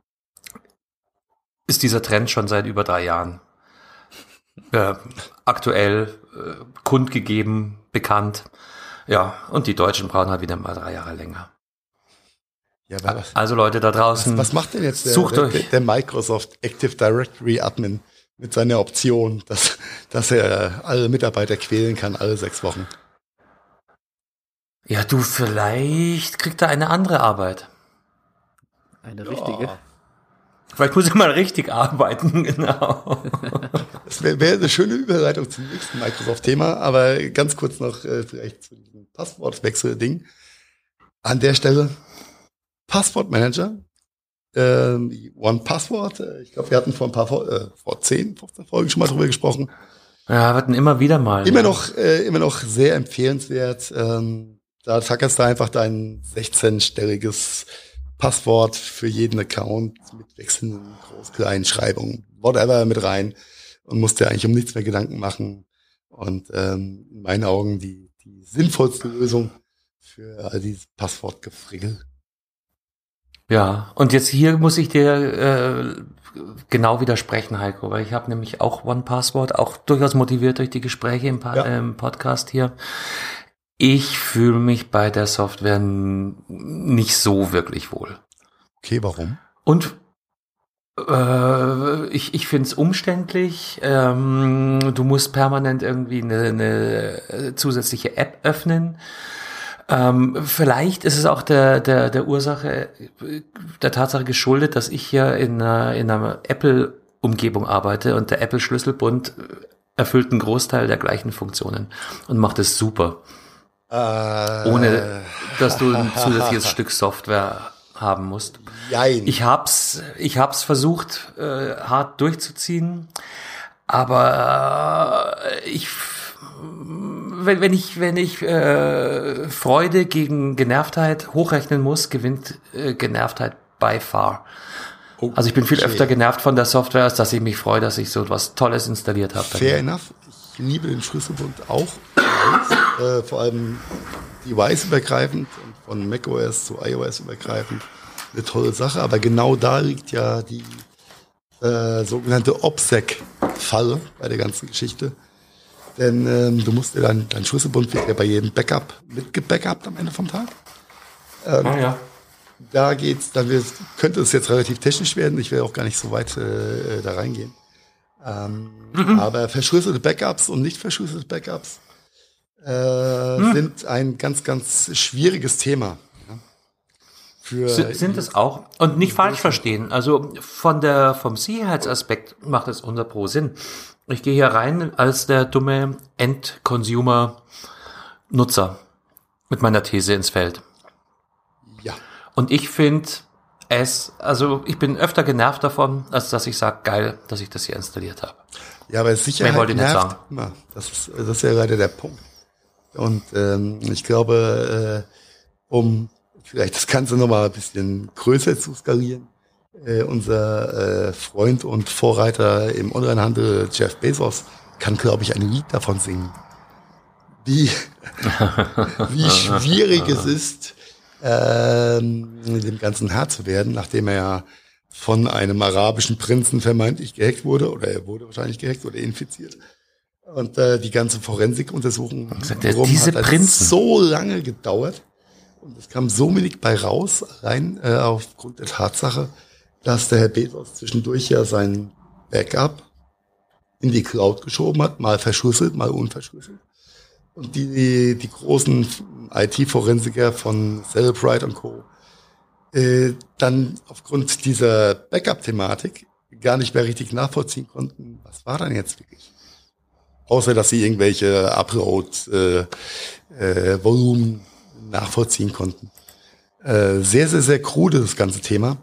ist dieser Trend schon seit über drei Jahren äh, aktuell äh, kundgegeben, bekannt. Ja, und die Deutschen brauchen halt wieder mal drei Jahre länger. Ja, was, Also Leute da draußen, was macht denn jetzt der, sucht der, euch. der Microsoft Active Directory Admin mit seiner Option, dass, dass er alle Mitarbeiter quälen kann, alle sechs Wochen? Ja, du, vielleicht kriegt er eine andere Arbeit. Eine richtige. Vielleicht muss er mal richtig arbeiten, genau. Das wäre wär eine schöne Überleitung zum nächsten Microsoft-Thema, aber ganz kurz noch äh, vielleicht zu diesem Passwortwechsel-Ding. An der Stelle Passwortmanager, ähm, One Password. Äh, ich glaube, wir hatten vor ein paar, äh, vor 10, 15 Folgen schon mal drüber gesprochen. Ja, wir hatten immer wieder mal. Immer ja. noch, äh, immer noch sehr empfehlenswert. Ähm, da tackerst du einfach dein 16-stelliges Passwort für jeden Account mit wechselnden Groß-Kleinen-Schreibungen, whatever mit rein und musst dir eigentlich um nichts mehr Gedanken machen. Und ähm, in meinen Augen die, die sinnvollste Lösung für all dieses Passwortgefrickel. Ja, und jetzt hier muss ich dir äh, genau widersprechen, Heiko, weil ich habe nämlich auch One Password, auch durchaus motiviert durch die Gespräche im, pa Ja. im Podcast hier. Ich fühle mich bei der Software nicht so wirklich wohl. Okay, warum? Und äh, ich, ich finde es umständlich. Ähm, du musst permanent irgendwie eine, eine äh, zusätzliche App öffnen. Ähm, vielleicht ist es auch der, der, der Ursache, äh, der Tatsache geschuldet, dass ich hier in einer, in einer Apple-Umgebung arbeite und der Apple-Schlüsselbund erfüllt einen Großteil der gleichen Funktionen und macht es super, Äh, ohne dass du ein zusätzliches Stück Software haben musst. Jein. Ich hab's, ich hab's versucht, äh, hart durchzuziehen, aber äh, ich, wenn, wenn ich, wenn ich äh, Freude gegen Genervtheit hochrechnen muss, gewinnt äh, Genervtheit by far. Also ich bin viel Okay. öfter genervt von der Software, als dass ich mich freue, dass ich so etwas Tolles installiert habe. Fair enough. Ich liebe den Schlüsselbund auch. äh, vor allem device-übergreifend und von macOS zu iOS übergreifend. Eine tolle Sache. Aber genau da liegt ja die äh, sogenannte OPSEC-Falle bei der ganzen Geschichte. Denn ähm, du musst dir dein, dein Schlüsselbund wird ja bei jedem Backup mitgebackupt am Ende vom Tag. Ah, ja. Da geht's, dann wird, könnte es jetzt relativ technisch werden. Ich will auch gar nicht so weit äh, da reingehen. Ähm, Aber verschlüsselte Backups und nicht verschlüsselte Backups äh, sind ein ganz, ganz schwieriges Thema. Ja. Für S- Sind es auch. Und nicht falsch verstehen. Also von der, vom Sicherheitsaspekt macht es 100 pro Sinn. Ich gehe hier rein als der dumme End-Consumer-Nutzer mit meiner These ins Feld. ja. Und ich finde es, also ich bin öfter genervt davon, als dass ich sage, geil, dass ich das hier installiert habe. Ja, aber Sicherheit wollte ich nicht nervt sagen. immer. Das ist, das ist ja leider der Punkt. Und ähm, ich glaube, äh, um vielleicht das Ganze nochmal ein bisschen größer zu skalieren, äh, unser äh, Freund und Vorreiter im Onlinehandel, Jeff Bezos, kann, glaube ich, ein Lied davon singen. Wie, wie schwierig es ist, dem Ganzen Herr zu werden, nachdem er ja von einem arabischen Prinzen vermeintlich gehackt wurde, oder er wurde wahrscheinlich gehackt oder infiziert. Und äh, die ganze Forensikuntersuchung der- drum diese hat halt Prinzen. so lange gedauert. Und es kam so wenig bei raus, rein äh, aufgrund der Tatsache, dass der Herr Bezos zwischendurch ja sein Backup in die Cloud geschoben hat, mal verschlüsselt, mal unverschlüsselt. Und die, die großen IT-Forensiker von Celebrite und Co. Äh, dann aufgrund dieser Backup-Thematik gar nicht mehr richtig nachvollziehen konnten, was war dann jetzt wirklich. Außer, dass sie irgendwelche Upload-Volumen äh, äh, nachvollziehen konnten. Äh, sehr, sehr, sehr krude das ganze Thema.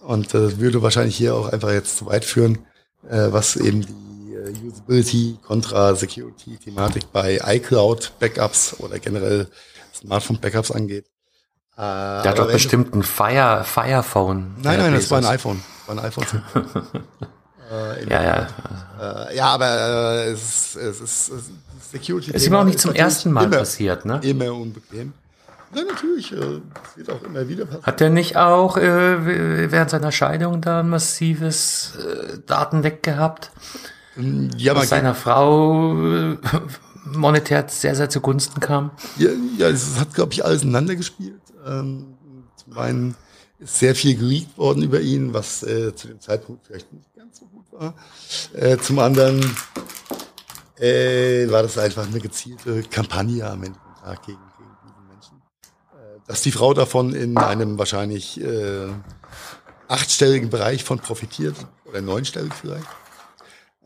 Und äh, würde wahrscheinlich hier auch einfach jetzt zu weit führen, äh, was eben die Usability kontra Security-Thematik bei iCloud Backups oder generell Smartphone-Backups angeht. Äh, Der hat doch bestimmt ein Fire, Firephone. Nein, nein, das war ein iPhone. War ein iPhone. äh, Ja, ja. äh, ja, aber äh, es ist, es ist, es ist Security. Ist ihm auch nicht zum ersten Mal immer, passiert, ne? Immer unbequem. Ja, natürlich. Äh, es wird auch immer wieder passieren. Hat der nicht auch äh, während seiner Scheidung da ein massives äh, Datenleck gehabt? Ja, Was seiner Frau äh, monetär sehr, sehr zugunsten kam? Ja, ja es hat, glaube ich, alles ineinander gespielt. Ähm, zum einen ist sehr viel geleakt worden über ihn, was äh, zu dem Zeitpunkt vielleicht nicht ganz so gut war. Äh, zum anderen äh, war das einfach eine gezielte Kampagne am Ende des Tages gegen, gegen diesen Menschen. Äh, dass die Frau davon in einem wahrscheinlich äh, achtstelligen Bereich von profitiert, oder neunstellig vielleicht.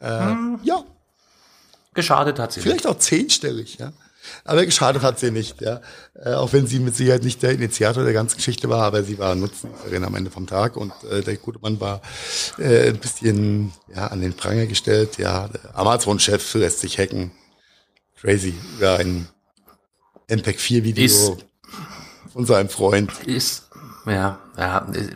Äh, hm. Ja. Geschadet hat sie. Vielleicht nicht. auch zehnstellig, ja. Aber geschadet hat sie nicht, ja. Äh, auch wenn sie mit Sicherheit nicht der Initiator der ganzen Geschichte war, aber sie war Nutznießerin am Ende vom Tag und äh, der gute Mann war äh, ein bisschen ja, an den Pranger gestellt. Ja, der Amazon-Chef lässt sich hacken. Crazy. Über ein MPEG 4-Video von seinem Freund. Ist, ja, ja, äh,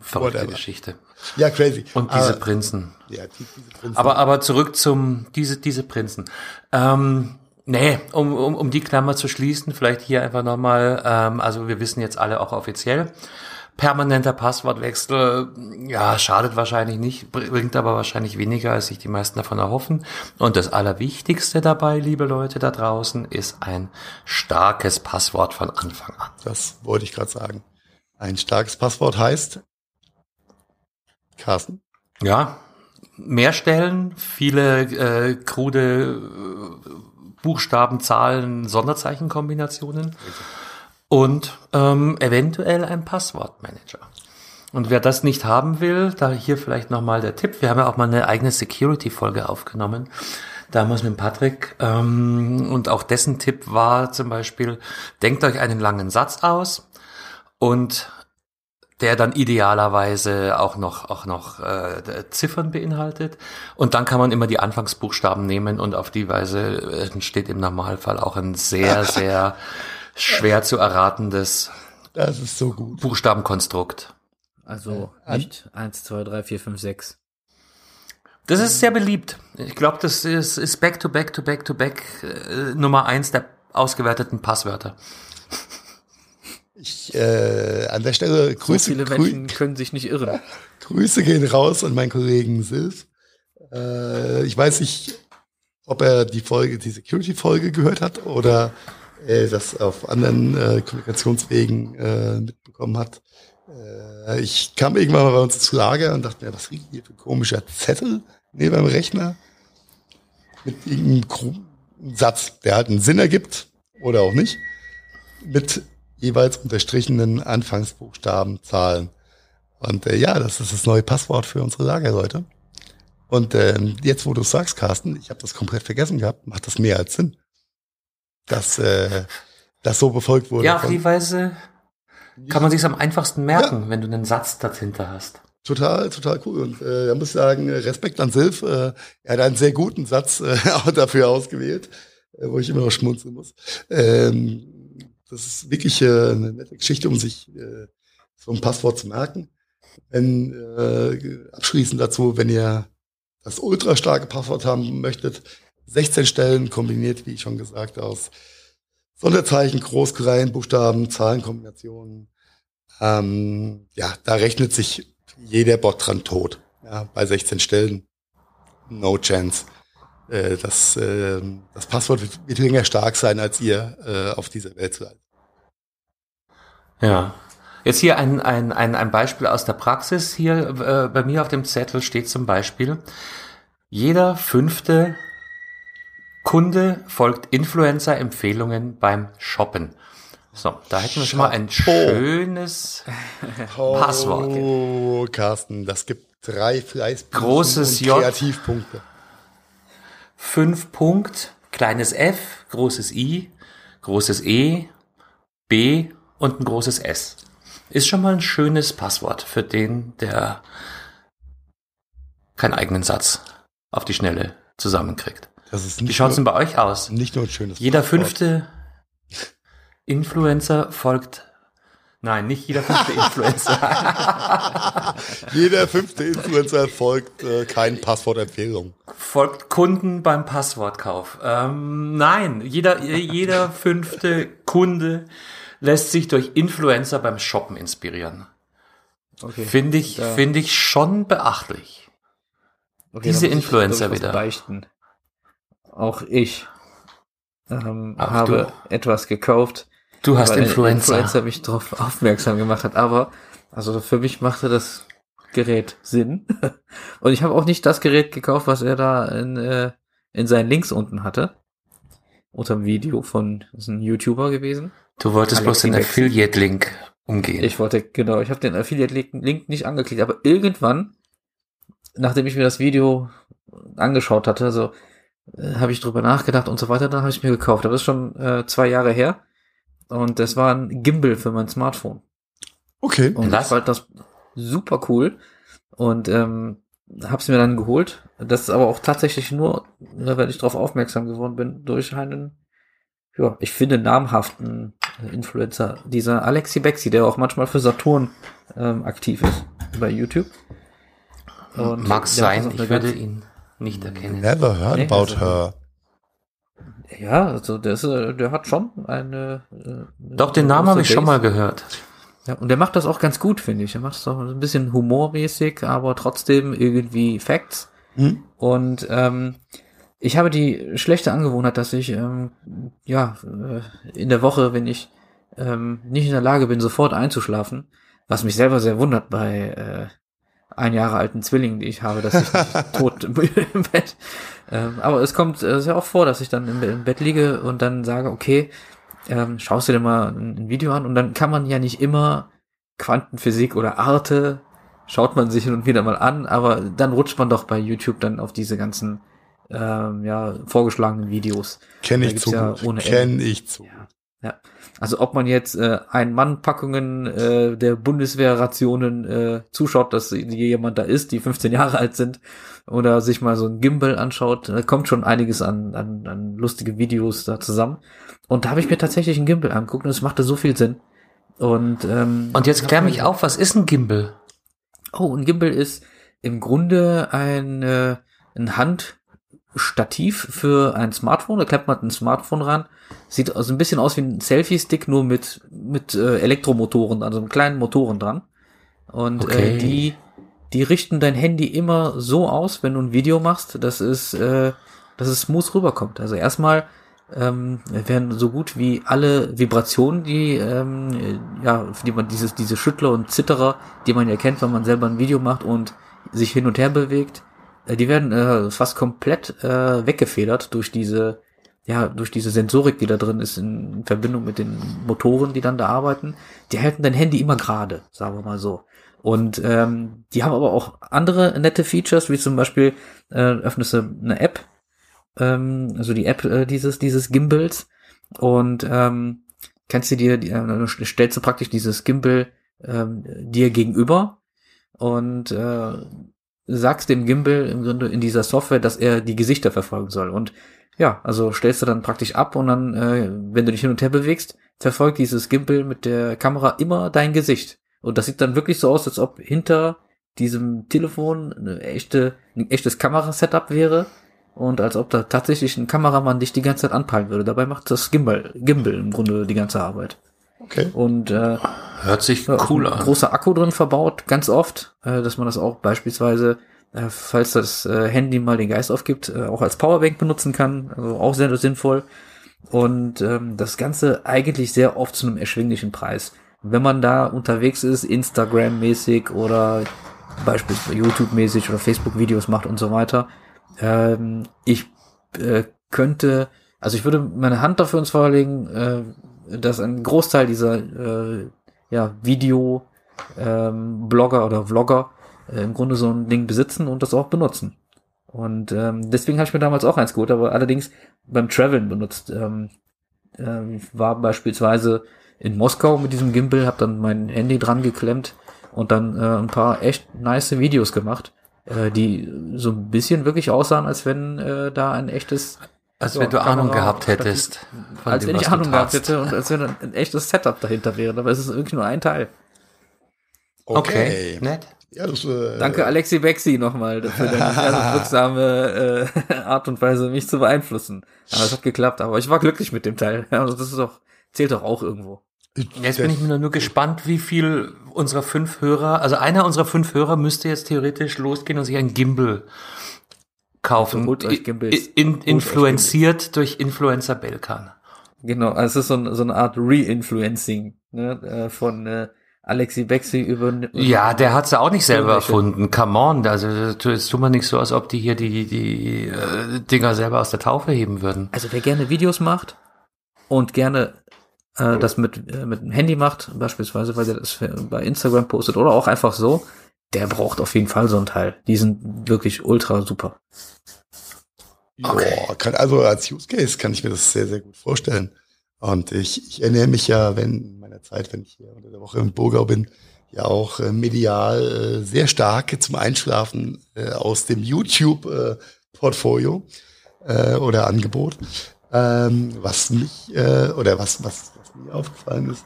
verrückte Whatever. Geschichte. Ja, crazy. Und diese aber, Prinzen. Ja, die, diese Prinzen. Aber, aber zurück zum, diese, diese Prinzen. Ähm, Nee, um, um, um die Klammer zu schließen, vielleicht hier einfach nochmal, ähm, also wir wissen jetzt alle auch offiziell, permanenter Passwortwechsel, ja, schadet wahrscheinlich nicht, bringt aber wahrscheinlich weniger, als sich die meisten davon erhoffen. Und das Allerwichtigste dabei, liebe Leute da draußen, ist ein starkes Passwort von Anfang an. Das wollte ich gerade sagen. Ein starkes Passwort heißt, Carsten? Ja, mehr Stellen, viele äh, krude Buchstaben, Zahlen, Sonderzeichenkombinationen und ähm, eventuell ein Passwortmanager. Und wer das nicht haben will, da hier vielleicht nochmal der Tipp. Wir haben ja auch mal eine eigene Security-Folge aufgenommen. Damals mit Patrick. Ähm, und auch dessen Tipp war zum Beispiel, denkt euch einen langen Satz aus und der dann idealerweise auch noch auch noch äh, Ziffern beinhaltet und dann kann man immer die Anfangsbuchstaben nehmen und auf die Weise entsteht im Normalfall auch ein sehr sehr schwer zu erratendes das ist so gut Buchstabenkonstrukt. Also nicht eins zwei drei vier fünf sechs Das ist sehr beliebt. Ich glaube, das ist, ist back to back to back to back äh, Nummer eins der ausgewerteten Passwörter. Ich, äh, an der Stelle Grüße. So viele Menschen grü können sich nicht irren. Grüße gehen raus an meinen Kollegen Silv. Äh, ich weiß nicht, ob er die Folge, die Security-Folge gehört hat oder äh, das auf anderen äh, Kommunikationswegen äh, mitbekommen hat. Äh, ich kam irgendwann mal bei uns zu Lager und dachte mir, was riecht hier für ein komischer Zettel neben dem Rechner? Mit irgendeinem Satz, der halt einen Sinn ergibt oder auch nicht. Mit jeweils unterstrichenen Anfangsbuchstaben, Zahlen. Und äh, ja, das ist das neue Passwort für unsere Lagerleute. Und ähm, jetzt, wo du sagst, Carsten, ich habe das komplett vergessen gehabt, macht das mehr als Sinn, dass äh, das so befolgt wurde. Ja, auf die Weise kann man sich am einfachsten merken, ja. wenn du einen Satz dahinter hast. Total, total cool. Und äh, da muss ich sagen, Respekt an Silv. Äh, er hat einen sehr guten Satz äh, auch dafür ausgewählt, äh, wo ich immer noch schmunzeln muss. Ähm, das ist wirklich äh, eine nette Geschichte, um sich äh, so ein Passwort zu merken. Wenn, äh, abschließend dazu, wenn ihr das ultra starke Passwort haben möchtet, 16 Stellen kombiniert, wie ich schon gesagt, aus Sonderzeichen, Großgereihen, Buchstaben, Zahlenkombinationen. Ähm, ja, da rechnet sich jeder Bot dran tot. Ja, bei 16 Stellen. No chance. Äh, das, äh, das Passwort wird, wird länger stark sein, als ihr äh, auf dieser Welt seid. Ja. Jetzt hier ein, ein, ein, ein Beispiel aus der Praxis. Hier äh, bei mir auf dem Zettel steht zum Beispiel, jeder fünfte Kunde folgt Influencer-Empfehlungen beim Shoppen. So, da hätten wir schon mal ein schönes oh, Passwort. Oh, Carsten, das gibt drei Fleißpunkte Großes J. Kreativpunkte. Fünf Punkt, kleines F, großes I, großes E, B und ein großes S. Ist schon mal ein schönes Passwort für den, der keinen eigenen Satz auf die Schnelle zusammenkriegt. Das ist Wie schaut es denn bei euch aus? Nicht nur ein schönes Jeder Passwort. fünfte Influencer folgt Nein, nicht jeder fünfte Influencer. jeder fünfte Influencer folgt äh, keinen Passwortempfehlung. Folgt Kunden beim Passwortkauf. Ähm, nein, jeder, jeder fünfte Kunde lässt sich durch Influencer beim Shoppen inspirieren. Okay. Finde ich, ja. finde ich schon beachtlich. Okay, Diese Influencer wieder. Beichten. Auch ich ähm, Auch habe du. etwas gekauft. Du hast Influencer. Influencer mich darauf aufmerksam gemacht hat, aber Also für mich machte das Gerät Sinn. Und ich habe auch nicht das Gerät gekauft, was er da in, äh, in seinen Links unten hatte. Unter dem Video von ist ein YouTuber gewesen. Du wolltest Alexi bloß den. Affiliate-Link umgehen. Ich wollte, genau, ich habe den Affiliate-Link nicht angeklickt, aber irgendwann, nachdem ich mir das Video angeschaut hatte, so äh, habe ich drüber nachgedacht und so weiter, dann habe ich mir gekauft. Aber das ist schon äh, zwei Jahre her. Und das war ein Gimbal für mein Smartphone. Okay. Und Was? ich fand das super cool. Und ähm, hab's mir dann geholt. Das ist aber auch tatsächlich nur, ne, weil ich darauf aufmerksam geworden bin, durch einen, ja, ich finde namhaften Influencer, dieser Alexi Bexi, der auch manchmal für Saturn ähm, aktiv ist bei YouTube. Und Mag sein, das ich würde ihn nicht erkennen. Never heard Nee, about also- her. Ja, also der, ist, äh, der hat schon eine. Äh, Doch, den Namen habe ich schon mal gehört. Ja, und der macht das auch ganz gut, finde ich. Er macht es auch ein bisschen humormäßig, aber trotzdem irgendwie Facts. Hm? Und ähm, ich habe die schlechte Angewohnheit, dass ich ähm, ja äh, in der Woche, wenn ich ähm, nicht in der Lage bin, sofort einzuschlafen, was mich selber sehr wundert bei äh, ein Jahre alten Zwillingen, die ich habe, dass ich nicht tot im Bett. Ähm, aber es kommt sehr oft vor, dass ich dann im, im Bett liege und dann sage, okay, ähm, schaust du dir mal ein, ein Video an und dann kann man ja nicht immer Quantenphysik oder Arte schaut man sich hin und wieder mal an, aber dann rutscht man doch bei YouTube dann auf diese ganzen ähm, ja, vorgeschlagenen Videos. Kenn Da ich zu ja gut. ohne Kenn ich zu. Ja. Ja. Also ob man jetzt äh, Ein-Mann-Packungen äh, der Bundeswehr-Rationen äh, zuschaut, dass jemand da ist, die 15 Jahre alt sind, oder sich mal so ein Gimbal anschaut, da kommt schon einiges an, an, an lustige Videos da zusammen. Und da habe ich mir tatsächlich ein Gimbal angeguckt und es machte so viel Sinn. Und, ähm, Und jetzt klär mich auf, was ist ein Gimbal? Oh, ein Gimbal ist im Grunde ein, äh, ein Handstativ für ein Smartphone. Da klappt man ein Smartphone ran. Sieht also ein bisschen aus wie ein Selfie-Stick, nur mit, mit äh, Elektromotoren, also mit kleinen Motoren dran. Und Okay. äh, die, die richten dein Handy immer so aus, wenn du ein Video machst, dass es, äh, dass es smooth rüberkommt. Also erstmal ähm, werden so gut wie alle Vibrationen, die ähm, äh, ja, für die man dieses diese Schüttler und Zitterer, die man ja kennt, wenn man selber ein Video macht und sich hin und her bewegt, äh, die werden äh, fast komplett äh, weggefedert durch diese ja durch diese Sensorik, die da drin ist in Verbindung mit den Motoren, die dann da arbeiten. Die halten dein Handy immer gerade, sagen wir mal so. Und ähm, die haben aber auch andere nette Features, wie zum Beispiel äh, öffnest du eine App, ähm, also die App äh, dieses dieses Gimbals und ähm, kannst du dir äh, stellst du praktisch dieses Gimbal ähm, dir gegenüber und äh, sagst dem Gimbal im Grunde in dieser Software, dass er die Gesichter verfolgen soll und ja, also stellst du dann praktisch ab und dann, äh, wenn du dich hin und her bewegst, verfolgt dieses Gimbal mit der Kamera immer dein Gesicht. Und das sieht dann wirklich so aus, als ob hinter diesem Telefon eine echte, ein echtes Kamerasetup wäre und als ob da tatsächlich ein Kameramann dich die ganze Zeit anpeilen würde. Dabei macht das Gimbal, Gimbal im Grunde die ganze Arbeit. Okay. Und äh, Hört sich cool an. großer Akku drin verbaut, ganz oft, äh, dass man das auch beispielsweise, äh, falls das äh, Handy mal den Geist aufgibt, äh, auch als Powerbank benutzen kann. Also auch sehr sinnvoll. Und ähm, das Ganze eigentlich sehr oft zu einem erschwinglichen Preis. Wenn man da unterwegs ist, Instagram-mäßig oder beispielsweise YouTube-mäßig oder Facebook-Videos macht und so weiter, ähm, ich äh, könnte, also ich würde meine Hand dafür ins Feuer legen, äh, dass ein Großteil dieser äh, ja, Video ähm, oder Vlogger äh, im Grunde so ein Ding besitzen und das auch benutzen. Und ähm, deswegen habe ich mir damals auch eins geholt, aber allerdings beim Traveln benutzt. Ähm, ähm, war beispielsweise in Moskau mit diesem Gimbal, habe dann mein Handy dran geklemmt und dann äh, ein paar echt nice Videos gemacht, äh, die so ein bisschen wirklich aussahen, als wenn äh, da ein echtes Als Ja, wenn du Ahnung gehabt hättest. von als dem, wenn ich du Ahnung gehabt hätte und als wenn ein, ein echtes Setup dahinter wäre. Aber es ist wirklich nur ein Teil. Okay, nett. Ja, das, äh, Danke Alexi Bexi nochmal für deine sehr wirksame äh, Art und Weise, mich zu beeinflussen. Aber es hat geklappt, aber ich war glücklich mit dem Teil. Also das ist doch, zählt doch auch irgendwo. Jetzt bin ich mir nur gespannt, wie viel unserer fünf Hörer, also einer unserer fünf Hörer müsste jetzt theoretisch losgehen und sich ein Gimbal kaufen. Also in, influenziert durch Influencer Belkan. Genau, also es ist so, ein, so eine Art Re-Influencing ne, äh, von äh, Alexi Bexi über. Ja, der hat's ja auch nicht selber erfunden. Come on, also jetzt tut man nicht so, als ob die hier die die äh, Dinger selber aus der Taufe heben würden. Also wer gerne Videos macht und gerne äh, das mit äh, mit dem Handy macht, beispielsweise, weil er das bei Instagram postet oder auch einfach so, der braucht auf jeden Fall so ein Teil. Die sind wirklich ultra super. Okay. Ja, kann, also als Use Case kann ich mir das sehr, sehr gut vorstellen. Und ich, ich ernähre mich ja, wenn in meiner Zeit, wenn ich hier unter der Woche im Burgau bin, ja auch äh, medial äh, sehr stark zum Einschlafen äh, aus dem YouTube-Portfolio äh, oder Angebot. Ähm, was mich äh, oder was, was, was mir aufgefallen ist,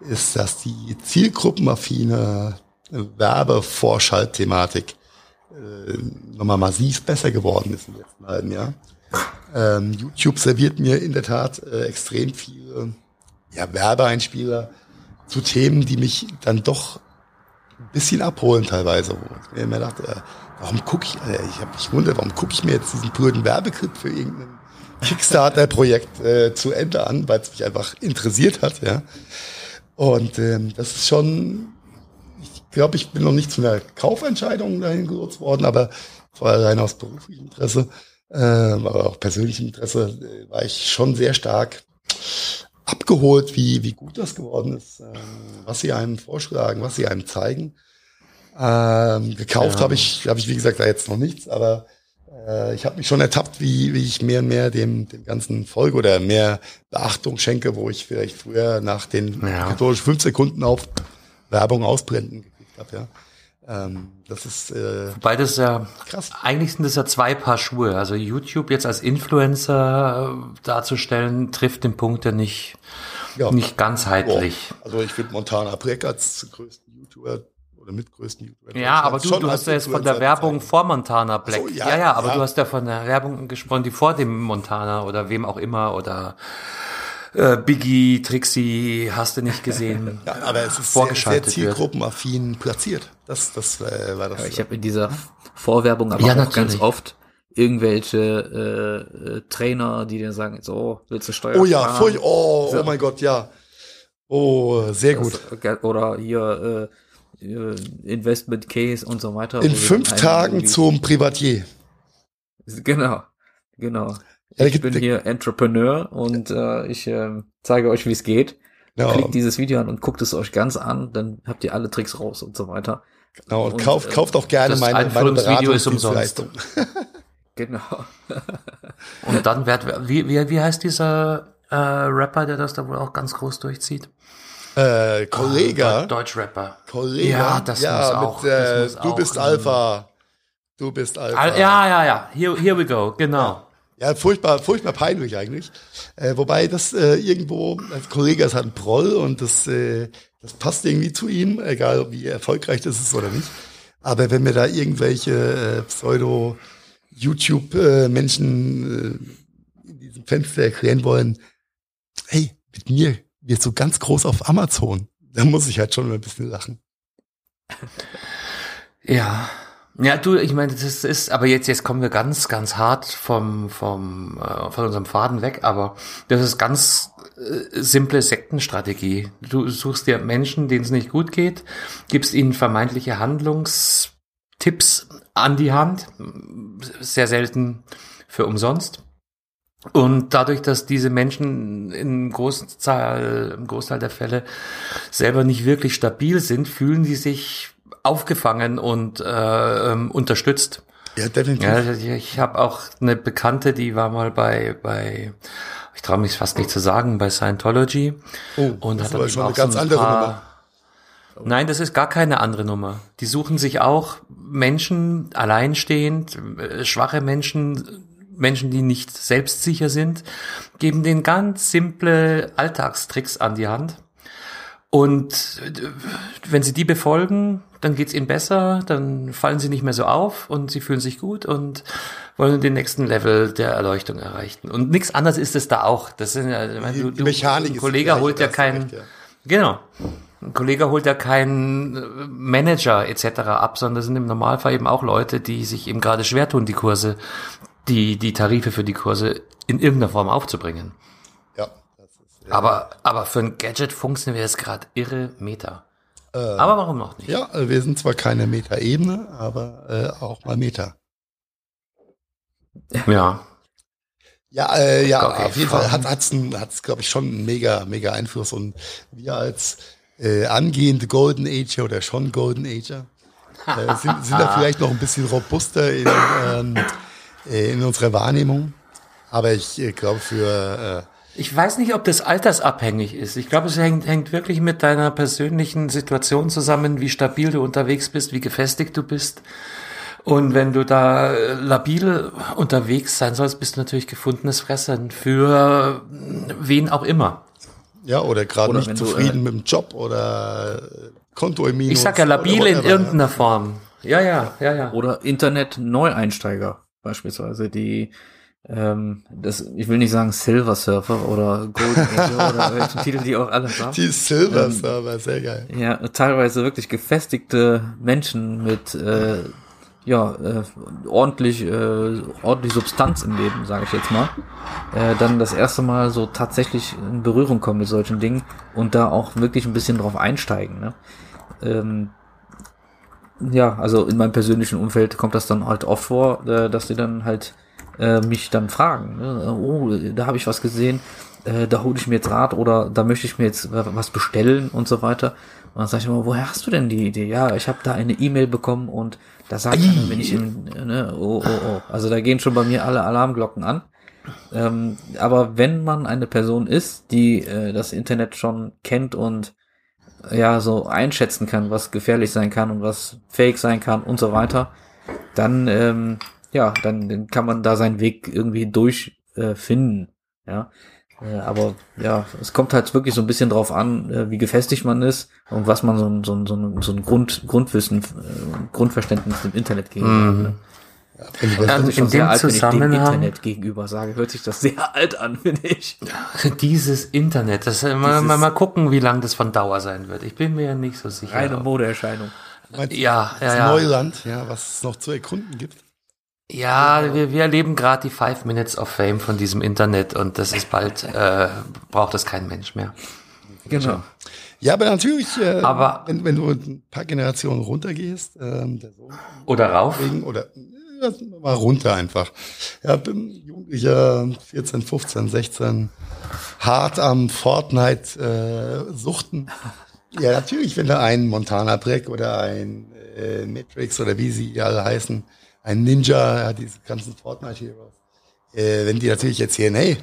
ist, dass die zielgruppenaffine Werbevorschaltthematik äh, nochmal massiv besser geworden ist im letzten halben Jahr. Ähm, YouTube serviert mir in der Tat äh, extrem viele ja, Werbeeinspieler zu Themen, die mich dann doch ein bisschen abholen teilweise. Wo ich mir dachte, äh, warum gucke ich, äh, ich habe mich wundert, warum gucke ich mir jetzt diesen blöden Werbeclip für irgendein Kickstarter-Projekt äh, zu Ende an, weil es mich einfach interessiert hat, ja. Und ähm, das ist schon, glaube, ich bin noch nicht zu einer Kaufentscheidung dahin gerutzt worden, aber vor allem aus beruflichem Interesse ähm, aber auch persönlichem Interesse äh, war ich schon sehr stark abgeholt, wie, wie gut das geworden ist, ähm, was sie einem vorschlagen, was sie einem zeigen. Ähm, gekauft ja. habe ich, habe ich wie gesagt da jetzt noch nichts, aber äh, ich habe mich schon ertappt, wie, wie ich mehr und mehr dem, dem ganzen Folge oder mehr Beachtung schenke, wo ich vielleicht früher nach den ja. katholischen fünf Sekunden auf Werbung ausblenden habe. Ja. Ähm, das ist äh, Wobei das ja krass. Eigentlich sind das ja zwei Paar Schuhe. Also YouTube jetzt als Influencer äh, darzustellen, trifft den Punkt ja nicht, ja. nicht ganzheitlich. Oh. Also ich finde Montana Breck als größten YouTuber oder mitgrößten YouTuber. Ja, aber du, du hast ja jetzt von der Werbung vor Montana Black. So, ja, ja, ja, aber ja. du hast ja von der Werbung gesprochen, die vor dem Montana oder wem auch immer oder äh, Biggie, Trixie, hast du nicht gesehen. ja, aber es ist sehr, sehr zielgruppenaffin wird. platziert. Das, das äh, war das. Ja, ich habe in dieser Vorwerbung aber ja, auch natürlich. ganz oft irgendwelche äh, äh, Trainer, die dir sagen, so, willst du Steuern Oh ja, furch, oh, so. oh mein Gott, ja. Oh, sehr gut. Das, oder hier äh, äh, Investment Case und so weiter. In fünf Tagen zum Privatier. Genau, genau. Ich bin hier Entrepreneur und äh, ich äh, zeige euch, wie es geht. Ja. Klickt dieses Video an und guckt es euch ganz an, dann habt ihr alle Tricks raus und so weiter. Genau, und, und kauft, äh, kauft auch gerne meine, meine Video ist umsonst. genau. und dann wird, wie, wie, wie heißt dieser äh, Rapper, der das da wohl auch ganz groß durchzieht? Äh, Kollega. Oh, Deutsch-Rapper. Kollega. Ja, das ja, muss auch. Mit, äh, muss du auch bist Alpha. Du bist Alpha. Ja, ja, ja. Here, here we go. Genau. Ja. Furchtbar, furchtbar peinlich eigentlich. Äh, wobei das äh, irgendwo, als Kollege ist halt ein Proll und das, äh, das passt irgendwie zu ihm, egal wie erfolgreich das ist oder nicht. Aber wenn mir da irgendwelche äh, Pseudo-YouTube-Menschen äh, in diesem Fenster erklären wollen, hey, mit mir wird so ganz groß auf Amazon, dann muss ich halt schon ein bisschen lachen. Ja, ja, du, ich meine, das ist, aber jetzt, jetzt kommen wir ganz, ganz hart vom, vom, äh, von unserem Faden weg, aber das ist ganz äh, simple Sektenstrategie. Du suchst dir Menschen, denen es nicht gut geht, gibst ihnen vermeintliche Handlungstipps an die Hand, sehr selten für umsonst. Und dadurch, dass diese Menschen in Großzahl, im Großteil der Fälle selber nicht wirklich stabil sind, fühlen die sich aufgefangen und äh, ähm, unterstützt. Ja, definitiv. Ja, ich habe auch eine Bekannte, die war mal bei, bei ich traue mich fast nicht zu sagen, bei Scientology. Oh, und das hat aber schon eine ganz so ein andere paar, Nummer. Nein, das ist gar keine andere Nummer. Die suchen sich auch Menschen, alleinstehend, äh, schwache Menschen, Menschen, die nicht selbstsicher sind, geben denen ganz simple Alltagstricks an die Hand und äh, wenn sie die befolgen, dann geht's ihnen besser, dann fallen sie nicht mehr so auf und sie fühlen sich gut und wollen den nächsten Level der Erleuchtung erreichen. Und nichts anderes ist es da auch. Das sind ja, die, du, die Mechanik ein Kollege holt ja keinen, ja. genau. Ein Kollege holt ja keinen äh, Manager etc. ab, sondern das sind im Normalfall eben auch Leute, die sich eben gerade schwer tun, die Kurse, die, die Tarife für die Kurse in irgendeiner Form aufzubringen. Aber, aber für ein Gadget funktioniert das gerade irre Meter. Aber warum auch nicht? Ja, wir sind zwar keine Meta-Ebene, aber äh, auch mal Meta. Ja. Ja, äh, ja, Okay, auf jeden Fall hat hat's glaube ich, schon einen mega, mega Einfluss. Und wir als äh, angehende Golden Ager oder schon Golden Ager äh, sind, sind da vielleicht noch ein bisschen robuster in, ähm, äh, in unserer Wahrnehmung. Aber ich äh, glaube für äh, Ich weiß nicht, ob das altersabhängig ist. Ich glaube, es hängt, hängt wirklich mit deiner persönlichen Situation zusammen, wie stabil du unterwegs bist, wie gefestigt du bist. Und wenn du da äh, labil unterwegs sein sollst, bist du natürlich gefundenes Fressen für äh, wen auch immer. ja oder gerade nicht wenn du, zufrieden äh, mit dem Job oder äh, Konto im Minus. Ich sag ja labil in irgendeiner Form. Ja, ja, ja, ja. Oder Internet-Neueinsteiger beispielsweise, die ähm, das, ich will nicht sagen Silver Surfer oder Golden Age oder welchen Titel die auch alle haben. Die Silver Ähm, Server, sehr geil. Ja, teilweise wirklich gefestigte Menschen mit äh, ja äh, ordentlich äh, ordentlich Substanz im Leben, sage ich jetzt mal, äh, dann das erste Mal so tatsächlich in Berührung kommen mit solchen Dingen und da auch wirklich ein bisschen drauf einsteigen. Ne? Ähm, ja, also in meinem persönlichen Umfeld kommt das dann halt oft vor, äh, dass die dann halt äh, mich dann fragen, ne? oh, da habe ich was gesehen, äh, da hole ich mir jetzt Rat oder da möchte ich mir jetzt was bestellen und so weiter. Und dann sage ich immer, woher hast du denn die Idee? Ja, ich habe da eine E-Mail bekommen und da sagt einer, wenn ich in, ne, oh, oh, oh. Also da gehen schon bei mir alle Alarmglocken an. Ähm, aber wenn man eine Person ist, die äh, das Internet schon kennt und ja so einschätzen kann, was gefährlich sein kann und was fake sein kann und so weiter, dann ähm, ja, dann, dann kann man da seinen Weg irgendwie durchfinden. Äh, finden, ja, äh, aber ja, es kommt halt wirklich so ein bisschen drauf an, äh, wie gefestigt man ist und was man so ein so ein, so ein, so ein Grund, Grundwissen, äh, Grundverständnis im Internet gegenüber. Mhm. Ne? Sich schon in sehr dem alt, wenn ich dem Zusammenhang- Internet gegenüber sage, hört sich das sehr alt an, finde ich. Dieses Internet, das mal, Dieses- mal, mal gucken, wie lang das von Dauer sein wird. Ich bin mir ja nicht so sicher. Reine Modeerscheinung. Ja, das ja, ja. Neuland, ja, was es noch zu erkunden gibt. Ja, wir, wir erleben gerade die Five Minutes of Fame von diesem Internet und das ist bald, äh, braucht das kein Mensch mehr. Genau. Ja, aber natürlich, äh, Aber- wenn, wenn du ein paar Generationen runtergehst, ähm, der Sohn Oder rauf? wegen oder ja, mal runter einfach. Ja, bin Jugendlicher, 14, 15, 16, hart am Fortnite äh, suchten. Ja, natürlich, wenn da ein Montana Breck oder ein äh, Matrix oder wie sie alle heißen, ein Ninja, ja, diese ganzen Fortnite Heroes, äh, wenn die natürlich erzählen, hey,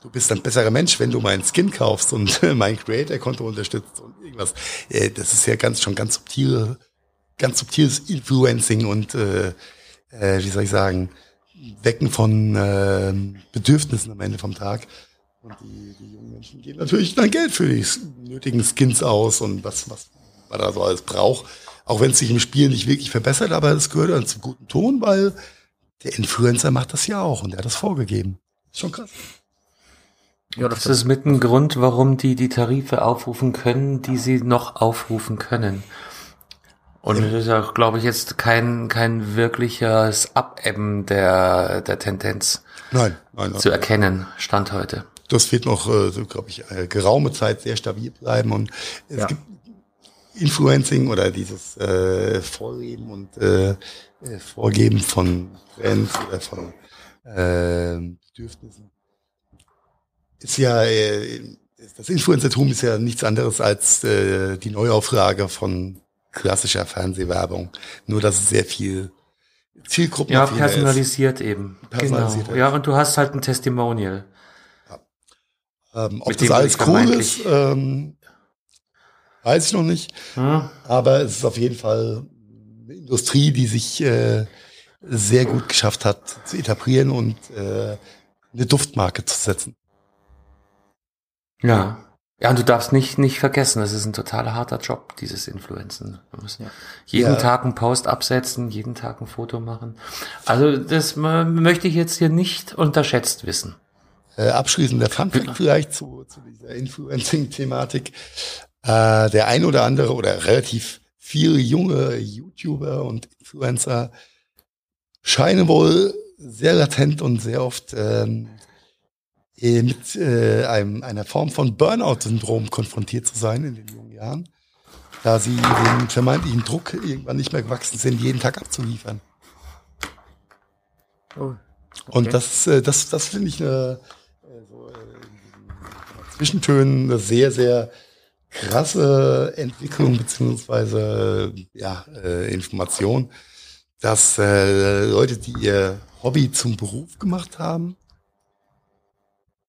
du bist ein besserer Mensch, wenn du meinen Skin kaufst und mein Creator-Konto unterstützt und irgendwas. Äh, das ist ja ganz schon ganz subtil, ganz subtiles Influencing und äh, äh, wie soll ich sagen, Wecken von äh, Bedürfnissen am Ende vom Tag. Und die, die jungen Menschen geben natürlich dann Geld für die nötigen Skins aus und was, was man da so alles braucht. Auch wenn es sich im Spiel nicht wirklich verbessert, aber es gehört dann zum guten Ton, weil der Influencer macht das ja auch und der hat das vorgegeben. Ist schon krass. Ja, Das ist mit ein Grund, warum die die Tarife aufrufen können, die sie noch aufrufen können. Und es ist ja, glaube ich, jetzt kein, kein wirkliches Abebben der, der Tendenz Nein, nein, nein. zu erkennen, Stand heute. Das wird noch, äh, so glaube ich, eine geraume Zeit sehr stabil bleiben. Und es Ja. gibt Influencing oder dieses äh, Vorleben und äh, äh, Vorgeben von Trends oder von äh, Bedürfnissen. Ist ja, äh, das Influencertum ist ja nichts anderes als äh, die Neuauflage von klassischer Fernsehwerbung. Nur, dass es sehr viel Zielgruppen Ja, personalisiert eben. Personalisiert, genau. ja. Ja, und du hast halt ein Testimonial. Ähm, ob das alles cool ist, ähm, weiß ich noch nicht. Hm? Aber es ist auf jeden Fall eine Industrie, die sich äh, sehr gut geschafft hat zu etablieren und äh, eine Duftmarke zu setzen. Ja. Ja, und du darfst nicht, nicht vergessen, das ist ein total harter Job, dieses Influenzen. Du musst jeden Ja. Tag einen Post absetzen, jeden Tag ein Foto machen. Also das möchte ich jetzt hier nicht unterschätzt wissen. Äh, abschließend der Funfact vielleicht zu, zu dieser Influencing-Thematik. Äh, der ein oder andere oder relativ viele junge YouTuber und Influencer scheinen wohl sehr latent und sehr oft ähm, eh mit äh, einem, einer Form von Burnout-Syndrom konfrontiert zu sein in den jungen Jahren. da sie den vermeintlichen Druck irgendwann nicht mehr gewachsen sind, jeden Tag abzuliefern. Oh, okay. Und das, äh, das, das finde ich eine, äh, so, äh, Zwischentönen eine sehr, sehr krasse Entwicklung beziehungsweise ja, äh, Information, dass äh, Leute, die ihr Hobby zum Beruf gemacht haben,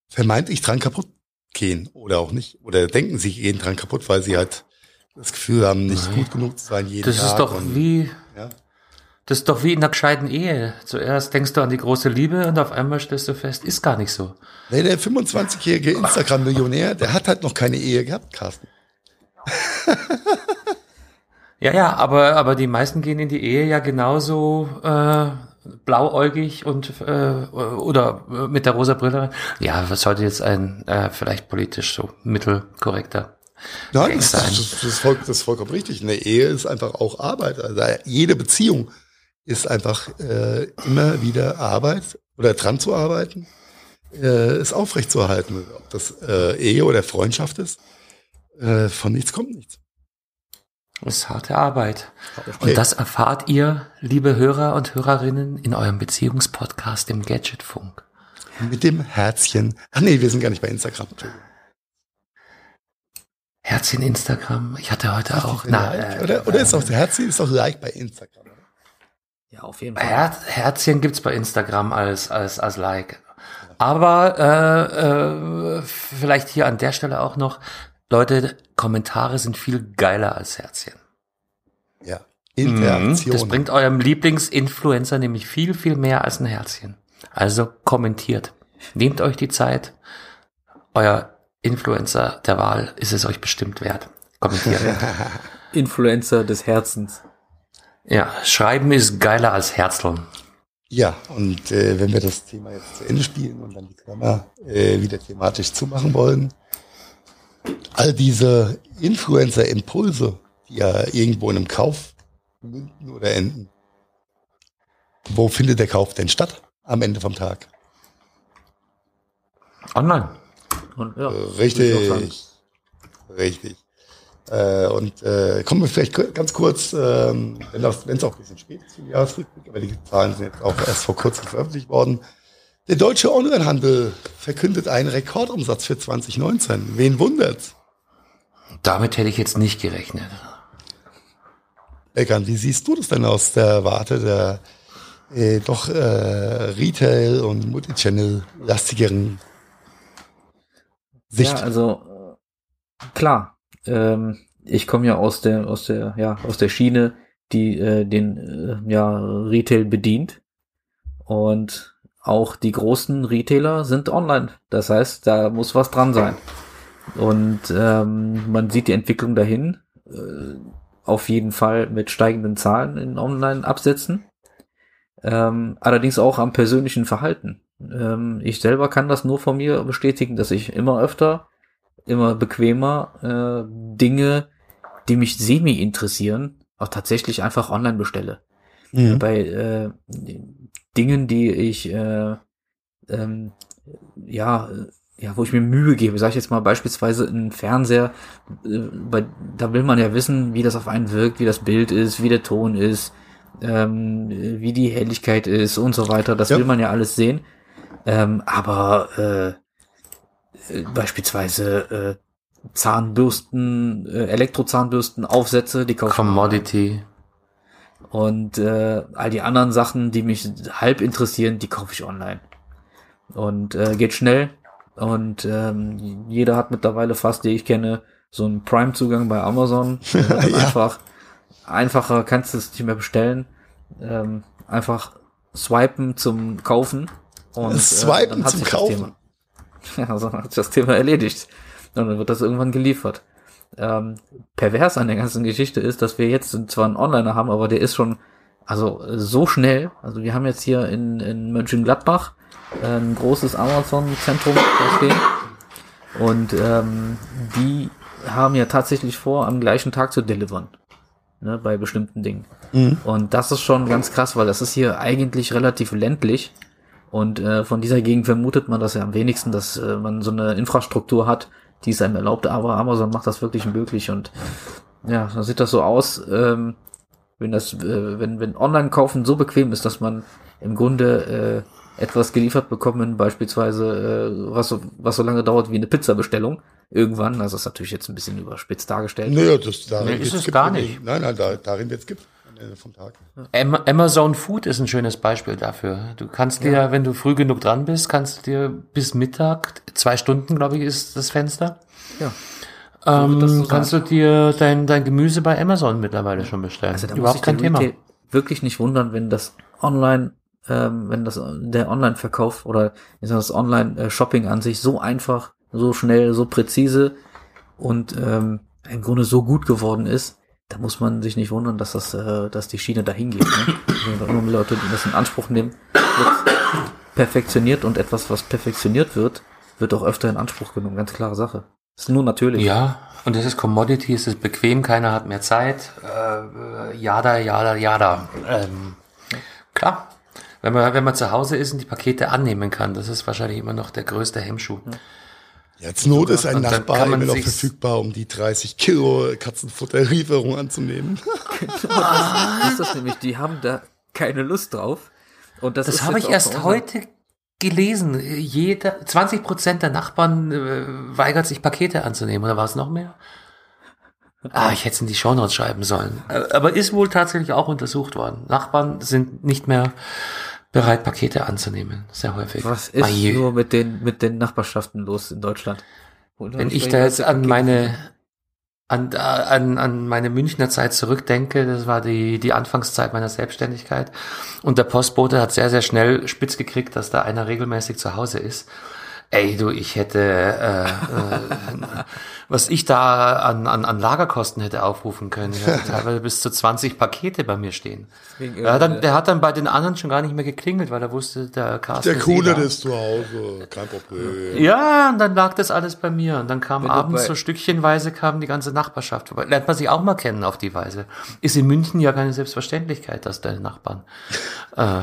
vermeintlich dran kaputt gehen oder auch nicht. Oder denken sich gehen dran kaputt, weil sie halt das Gefühl haben, nicht Nein. gut genug zu sein jeden Das Tag. ist doch und, wie, ja. das ist doch wie in einer gescheiten Ehe. Zuerst denkst du an die große Liebe und auf einmal stellst du fest, ist gar nicht so. Nee, der 25-jährige Instagram-Millionär, der hat halt noch keine Ehe gehabt, Carsten. Ja, ja, aber, aber die meisten gehen in die Ehe ja genauso äh, blauäugig und äh, oder mit der rosa Brille. Ja, was sollte jetzt ein äh, vielleicht politisch so mittelkorrekter Nein, das, sein? das, das, ist voll, das ist vollkommen richtig. Eine Ehe ist einfach auch Arbeit. Also jede Beziehung ist einfach äh, immer wieder Arbeit oder dran zu arbeiten, äh, es aufrechtzuerhalten. Ob das äh, Ehe oder Freundschaft ist, äh, von nichts kommt nichts. Das ist harte Arbeit. Okay. Und das erfahrt ihr, liebe Hörer und Hörerinnen, in eurem Beziehungspodcast im Gadgetfunk. Mit dem Herzchen. Ach nee, wir sind gar nicht bei Instagram. Herzchen Instagram. Ich hatte heute auch. Na, Like, äh, oder, oder ist auch der Herzchen ist doch Like bei Instagram. Ja, auf jeden Fall. Her Herzchen gibt's bei Instagram als, als, als Like. Aber äh, äh, vielleicht hier an der Stelle auch noch, Leute, Kommentare sind viel geiler als Herzchen. Ja. Interaktion. Das bringt eurem Lieblingsinfluencer nämlich viel, viel mehr als ein Herzchen. Also kommentiert. Nehmt euch die Zeit. Euer Influencer der Wahl ist es euch bestimmt wert. Kommentiert. Influencer des Herzens. ja, schreiben ist geiler als Herzln. Ja, und äh, wenn wir das Thema jetzt zu Ende spielen und dann die Klammer äh, wieder thematisch zumachen wollen, all diese Influencer-Impulse, die ja irgendwo in einem Kauf münden oder enden, wo findet der Kauf denn statt am Ende vom Tag? Online. Und, ja, Äh. Richtig, richtig. Äh, und äh, kommen wir vielleicht ganz kurz, ähm, wenn es auch ein bisschen spät ist im Jahresrückblick, aber die Zahlen sind jetzt auch erst vor kurzem veröffentlicht worden. Der deutsche Onlinehandel verkündet einen Rekordumsatz für 2019. Wen wundert's? Damit hätte ich jetzt nicht gerechnet. Eckern, wie siehst du das denn aus der Warte der äh, doch äh, Retail- und Multichannel-lastigeren Sicht? Ja, also klar. Ähm, ich komme ja aus der aus der ja aus der Schiene, die äh, den äh, ja Retail bedient und auch die großen Retailer sind online. Das heißt, da muss was dran sein. Und ähm, man sieht die Entwicklung dahin. Äh, auf jeden Fall mit steigenden Zahlen in Online-Absätzen. Ähm, allerdings auch am persönlichen Verhalten. Ähm, ich selber kann das nur von mir bestätigen, dass ich immer öfter, immer bequemer äh, Dinge, die mich semi interessieren, auch tatsächlich einfach online bestelle. Mhm. Bei äh, Dingen, die ich äh, ähm, ja äh, ja, wo ich mir Mühe gebe, sage ich jetzt mal beispielsweise ein Fernseher, äh, bei, da will man ja wissen, wie das auf einen wirkt, wie das Bild ist, wie der Ton ist, ähm, wie die Helligkeit ist und so weiter. Das Ja. will man ja alles sehen. Ähm, aber äh, äh, beispielsweise äh, Zahnbürsten, äh, Elektrozahnbürsten, Aufsätze, die kaufe ich Commodity. Und äh, all die anderen Sachen, die mich halb interessieren, die kaufe ich online. Und äh, geht schnell. Und ähm, jeder hat mittlerweile fast, die ich kenne, so einen Prime-Zugang bei Amazon. Äh, Ja. Einfach einfacher kannst du es nicht mehr bestellen. Ähm, einfach swipen zum Kaufen. Und, Swipen dann hat zum Kaufen? Thema- Ja, also hat sich das Thema erledigt. Und dann wird das irgendwann geliefert. Ähm, pervers an der ganzen Geschichte ist, dass wir jetzt zwar einen Onliner haben, aber der ist schon also so schnell. Also wir haben jetzt hier in, in Mönchengladbach äh, ein großes Amazon-Zentrum stehen. Und ähm, die haben ja tatsächlich vor, am gleichen Tag zu delivern. Ne, bei bestimmten Dingen. Mhm. Und das ist schon ganz krass, weil das ist hier eigentlich relativ ländlich. Und äh, von dieser Gegend vermutet man das ja am wenigsten, dass äh, man so eine Infrastruktur hat, die es einem erlaubt. Aber Amazon macht das wirklich möglich. Und ja, dann sieht das so aus, ähm, wenn das, äh, wenn, wenn Online-Kaufen so bequem ist, dass man im Grunde äh, etwas geliefert bekommen, beispielsweise, äh, was so, was so lange dauert wie eine Pizza-Bestellung, irgendwann, also das ist natürlich jetzt ein bisschen überspitzt dargestellt. Naja, das darin Nee, ist es gar nicht. Nein, nein, da, darin wird es gibt Ende vom Tag. Am- Amazon Food ist ein schönes Beispiel dafür. Du kannst dir, wenn du früh genug dran bist, kannst du dir bis Mittag, zwei Stunden, glaube ich, ist das Fenster, Ja. ähm, so sein. kannst du dir dein, dein Gemüse bei Amazon mittlerweile schon bestellen. Also da Überhaupt kein Thema. Wirklich nicht wundern, wenn das Online, ähm, wenn das der Online-Verkauf oder das Online-Shopping an sich so einfach, so schnell, so präzise und ähm, im Grunde so gut geworden ist, da muss man sich nicht wundern, dass das, äh, dass die Schiene dahin geht. Ne? Also immer Leute, die das in Anspruch nehmen, wird perfektioniert und etwas, was perfektioniert wird, wird auch öfter in Anspruch genommen. Ganz klare Sache. ist nur natürlich. Ja, und es ist Commodity, es ist bequem, keiner hat mehr Zeit. Äh, jada, jada, jada. Ähm, klar, wenn man, wenn man zu Hause ist und die Pakete annehmen kann, das ist wahrscheinlich immer noch der größte Hemmschuh. Jetzt Not ist ein Nachbar immer noch verfügbar, um die 30 Kilo Katzenfutterlieferung anzunehmen. Das ist das nämlich, die haben da keine Lust drauf. Und das, Das habe ich erst heute gelesen. Jeder, 20 Prozent der Nachbarn äh, weigert sich Pakete anzunehmen. Oder war es noch mehr? Ah, ich hätte es in die Shownotes schreiben sollen. Äh, Aber ist wohl tatsächlich auch untersucht worden. Nachbarn sind nicht mehr bereit, Pakete anzunehmen. Sehr häufig. Was ist Aje. nur mit den, mit den Nachbarschaften los in Deutschland? Wenn ich da jetzt an meine an, an, an meine Münchner Zeit zurückdenke, das war die, die Anfangszeit meiner Selbstständigkeit. Und der Postbote hat sehr, sehr schnell spitz gekriegt, dass da einer regelmäßig zu Hause ist. Ey, du, ich hätte, äh, äh, was ich da an, an, an Lagerkosten hätte aufrufen können. Ich hatte teilweise bis zu 20 Pakete bei mir stehen. Äh, dann, der hat dann bei den anderen schon gar nicht mehr geklingelt, weil er wusste, der Carsten Der ist eh ist zu Hause, kein Problem. Ja, und dann lag das alles bei mir. Und dann kam Wenn abends so stückchenweise kam die ganze Nachbarschaft vorbei. Lernt man sich auch mal kennen auf die Weise. Ist in München ja keine Selbstverständlichkeit, dass deine Nachbarn äh,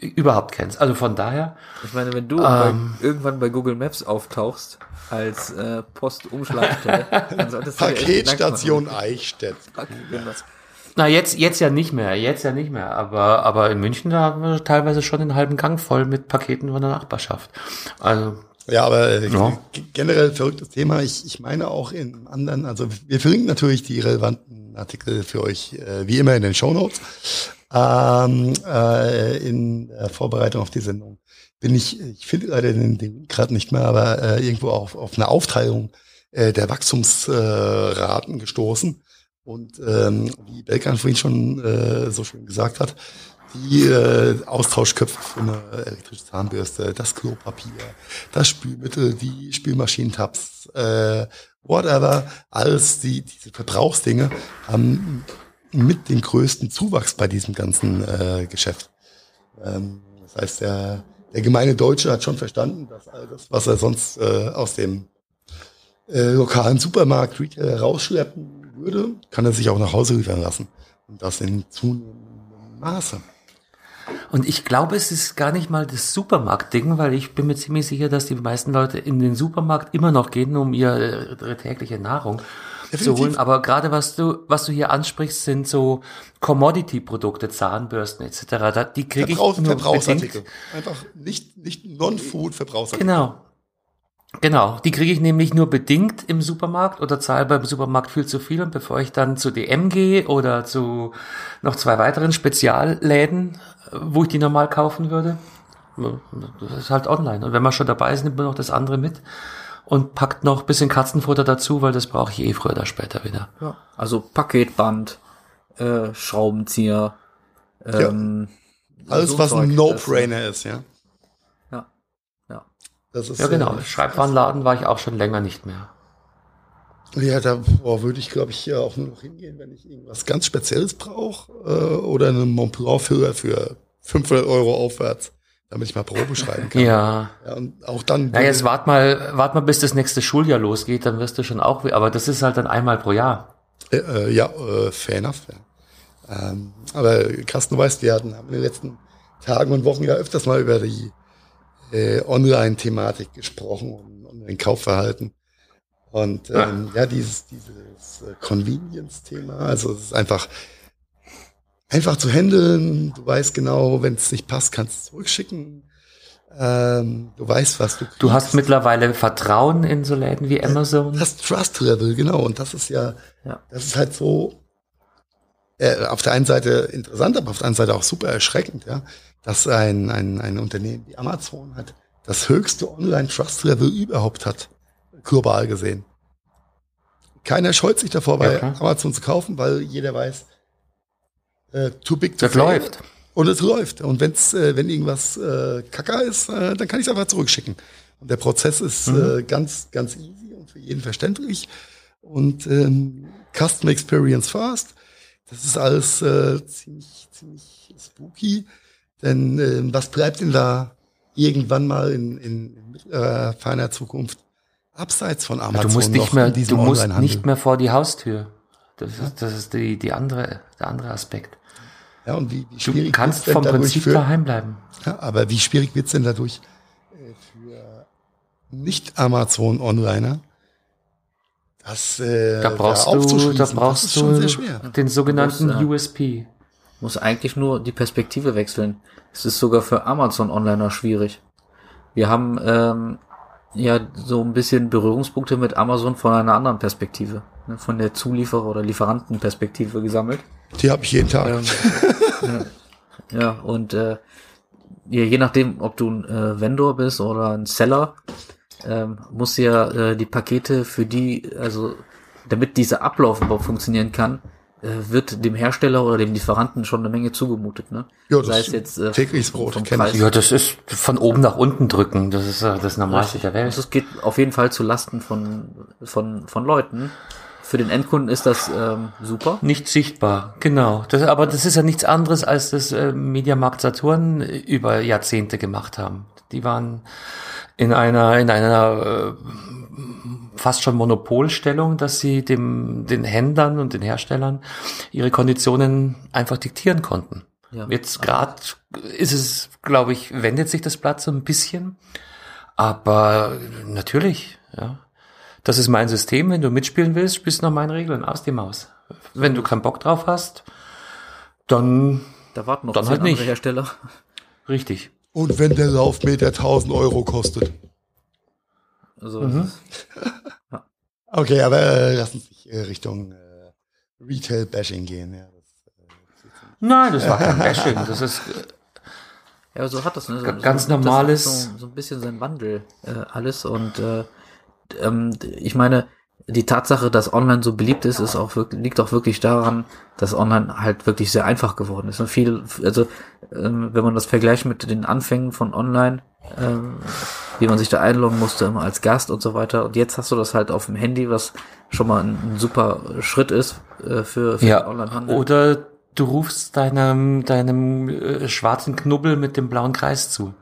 überhaupt kennst. Also von daher, Ich meine, wenn du Ähm. bei, irgendwann bei Google Maps auftauchst als äh, Postumschlagstelle, dann solltest du Paketstation Eichstätt. Na jetzt, jetzt ja nicht mehr, jetzt ja nicht mehr. Aber, aber in München, da haben wir teilweise schon den halben Gang voll mit Paketen von der Nachbarschaft. Also, Ja, aber äh, Ja. generell verrücktes Thema. Ich, ich meine auch in anderen, also wir verlinken natürlich die relevanten Artikel für euch, äh, wie immer in den Shownotes. Ähm, äh, in der Vorbereitung auf die Sendung bin ich, ich finde leider den, den gerade nicht mehr, aber äh, irgendwo auf, auf eine Aufteilung äh, der Wachstumsraten äh, gestoßen. Und ähm, wie Belkan vorhin schon äh, so schön gesagt hat, die äh, Austauschköpfe für eine elektrische Zahnbürste, das Klopapier, das Spülmittel, die Spülmaschinentabs, äh, whatever, alles die diese Verbrauchsdinge haben mit den größten Zuwachs bei diesem ganzen äh, Geschäft. Ähm, das heißt, der, der gemeine Deutsche hat schon verstanden, dass all das, was er sonst äh, aus dem äh, lokalen Supermarkt Retail rausschleppen würde, kann er sich auch nach Hause liefern lassen. Und das in zunehmendem Maße. Und ich glaube, es ist gar nicht mal das Supermarkt-Ding, weil ich bin mir ziemlich sicher, dass die meisten Leute in den Supermarkt immer noch gehen, um ihre, ihre tägliche Nahrung zu Definitiv. holen. Aber gerade was du, was du hier ansprichst, sind so Commodity-Produkte, Zahnbürsten etc. Da, die kriege ich nur Verbrauchsartikel. bedingt. Einfach nicht, nicht Non-Food-Verbrauchsartikel. Genau. Genau, die kriege ich nämlich nur bedingt im Supermarkt oder zahle beim Supermarkt viel zu viel und bevor ich dann zu DM gehe oder zu noch zwei weiteren Spezialläden, wo ich die normal kaufen würde, das ist halt online. Und wenn man schon dabei ist, nimmt man noch das andere mit und packt noch ein bisschen Katzenfutter dazu, weil das brauche ich eh früher oder später wieder. Ja. Also Paketband, äh, Schraubenzieher, ähm, Alles, so was ein No-Brainer ist, ja. Ja. Ja. Das ist, Ja genau, äh, Schreibwarenladen war ich auch schon länger nicht mehr. Ja, da boah, würde ich, glaube ich, hier auch nur noch hingehen, wenn ich irgendwas ganz Spezielles brauche äh, oder einen Montblanc-Füller für 500 Euro aufwärts, damit ich mal Probe schreiben kann. Ja. Ja, und auch dann. Ja, jetzt wart mal, wart mal, bis das nächste Schuljahr losgeht, dann wirst du schon auch, aber das ist halt dann einmal pro Jahr. Äh, äh, ja, äh, fair enough. Ja. Ähm, aber Carsten, du weißt, wir hatten haben in den letzten Tagen und Wochen ja öfters mal über die äh, Online-Thematik gesprochen und, und den Kaufverhalten. Und ähm, ja, dieses, dieses äh, Convenience-Thema, also es ist einfach einfach zu handeln. Du weißt genau, wenn es nicht passt, kannst du es zurückschicken. Ähm, du weißt, was du kriegst. Du hast mittlerweile Vertrauen in so Läden wie Amazon. Das Trust Level, genau. Und das ist ja, Ja. das ist halt so äh, auf der einen Seite interessant, aber auf der anderen Seite auch super erschreckend, ja, dass ein, ein, ein Unternehmen wie Amazon hat das höchste Online-Trust-Level überhaupt hat, global gesehen. Keiner scheut sich davor, bei Ja. Amazon zu kaufen, weil jeder weiß, äh, too big to Das fail. läuft. Und es läuft. Und wenn's, äh, wenn irgendwas äh, Kacker ist, äh, dann kann ich es einfach zurückschicken. Und der Prozess ist Mhm. äh, ganz, ganz easy und für jeden verständlich. Und ähm, Custom Experience First, das ist alles äh, ziemlich, ziemlich spooky. Denn ähm, was bleibt denn da irgendwann mal in, in, in mittlerer, feiner Zukunft abseits von Amazon Du musst nicht mehr, du musst nicht mehr vor die Haustür. Das ist, das ist die, die andere, der andere Aspekt. Ja, und wie, wie Du schwierig kannst wird's denn vom Prinzip für, daheim bleiben. Ja, aber wie schwierig wird's denn dadurch äh, für Nicht-Amazon-Onliner, das äh, Da brauchst du, aufzuschließen? da das brauchst ist schon du sehr schwer. den sogenannten Du musst, USP. Muss eigentlich nur die Perspektive wechseln. Es ist sogar für Amazon Onliner schwierig. Wir haben ähm, ja so ein bisschen Berührungspunkte mit Amazon von einer anderen Perspektive, ne, von der Zulieferer- oder Lieferantenperspektive gesammelt. Die habe ich jeden Tag. Ähm, ja, ja, und äh, ja, je nachdem, ob du ein äh, Vendor bist oder ein Seller, ähm, musst du ja äh, die Pakete für die, also damit dieser Ablauf überhaupt funktionieren kann, wird dem Hersteller oder dem Lieferanten schon eine Menge zugemutet. Ne? Ja, das Sei ist es jetzt äh, tägliches Brot. Ja, das ist von oben nach unten drücken. Das ist äh, das Normalste der Welt. es geht auf jeden Fall zu Lasten von, von, von Leuten. Für den Endkunden ist das ähm, super. Nicht sichtbar, genau. Das, aber das ist ja nichts anderes, als das äh, Mediamarkt Saturn über Jahrzehnte gemacht haben. Die waren in einer, in einer äh, fast schon Monopolstellung, dass sie dem, den Händlern und den Herstellern ihre Konditionen einfach diktieren konnten. Ja. Jetzt gerade ist es, glaube ich, wendet sich das Blatt so ein bisschen. Aber natürlich, ja. Das ist mein System. Wenn du mitspielen willst, spielst du nach meinen Regeln. Aus die Maus. Wenn du keinen Bock drauf hast, dann Da warten noch Dann halt andere nicht. Hersteller. richtig. Und wenn der Laufmeter 1000 Euro kostet. Also Mhm. ist- Okay, aber äh, lass uns nicht äh, Richtung äh, Retail-Bashing gehen. Ja, das, äh, Nein, das war kein Bashing. Das ist, Ja, so hat das, ne? So, ganz so, das normales- So, so ein bisschen sein Wandel, äh, alles. Und äh, ähm, ich meine, die Tatsache, dass online so beliebt ist, ist auch wirklich, liegt auch wirklich daran, dass online halt wirklich sehr einfach geworden ist. Und viel, also ähm, wenn man das vergleicht mit den Anfängen von online, ähm, wie man sich da einloggen musste, immer als Gast und so weiter. Und jetzt hast du das halt auf dem Handy, was schon mal ein, ein super Schritt ist äh, für, für ja. Onlinehandel. Oder du rufst deinem, deinem äh, schwarzen Knubbel mit dem blauen Kreis zu.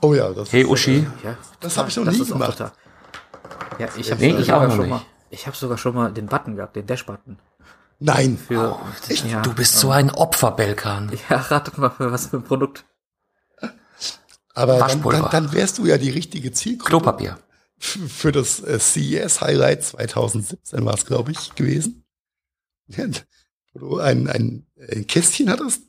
oh ja, das Hey ist, Uschi, Ja, Das total. hab ich noch nie ist auch gemacht. total- Ja, ich habe Nee, ich sogar auch noch schon nicht. mal. Ich habe sogar schon mal den Button gehabt, den Dash-Button. Nein. Für, ja, du bist so ein Opfer, Belkan. Ja, ratet mal für was für ein Produkt. Aber dann, dann, dann wärst du ja die richtige Zielgruppe Klopapier. für das äh, CES Highlight 2017 war es, glaube ich, gewesen. Wo du ein, ein, ein Kästchen hattest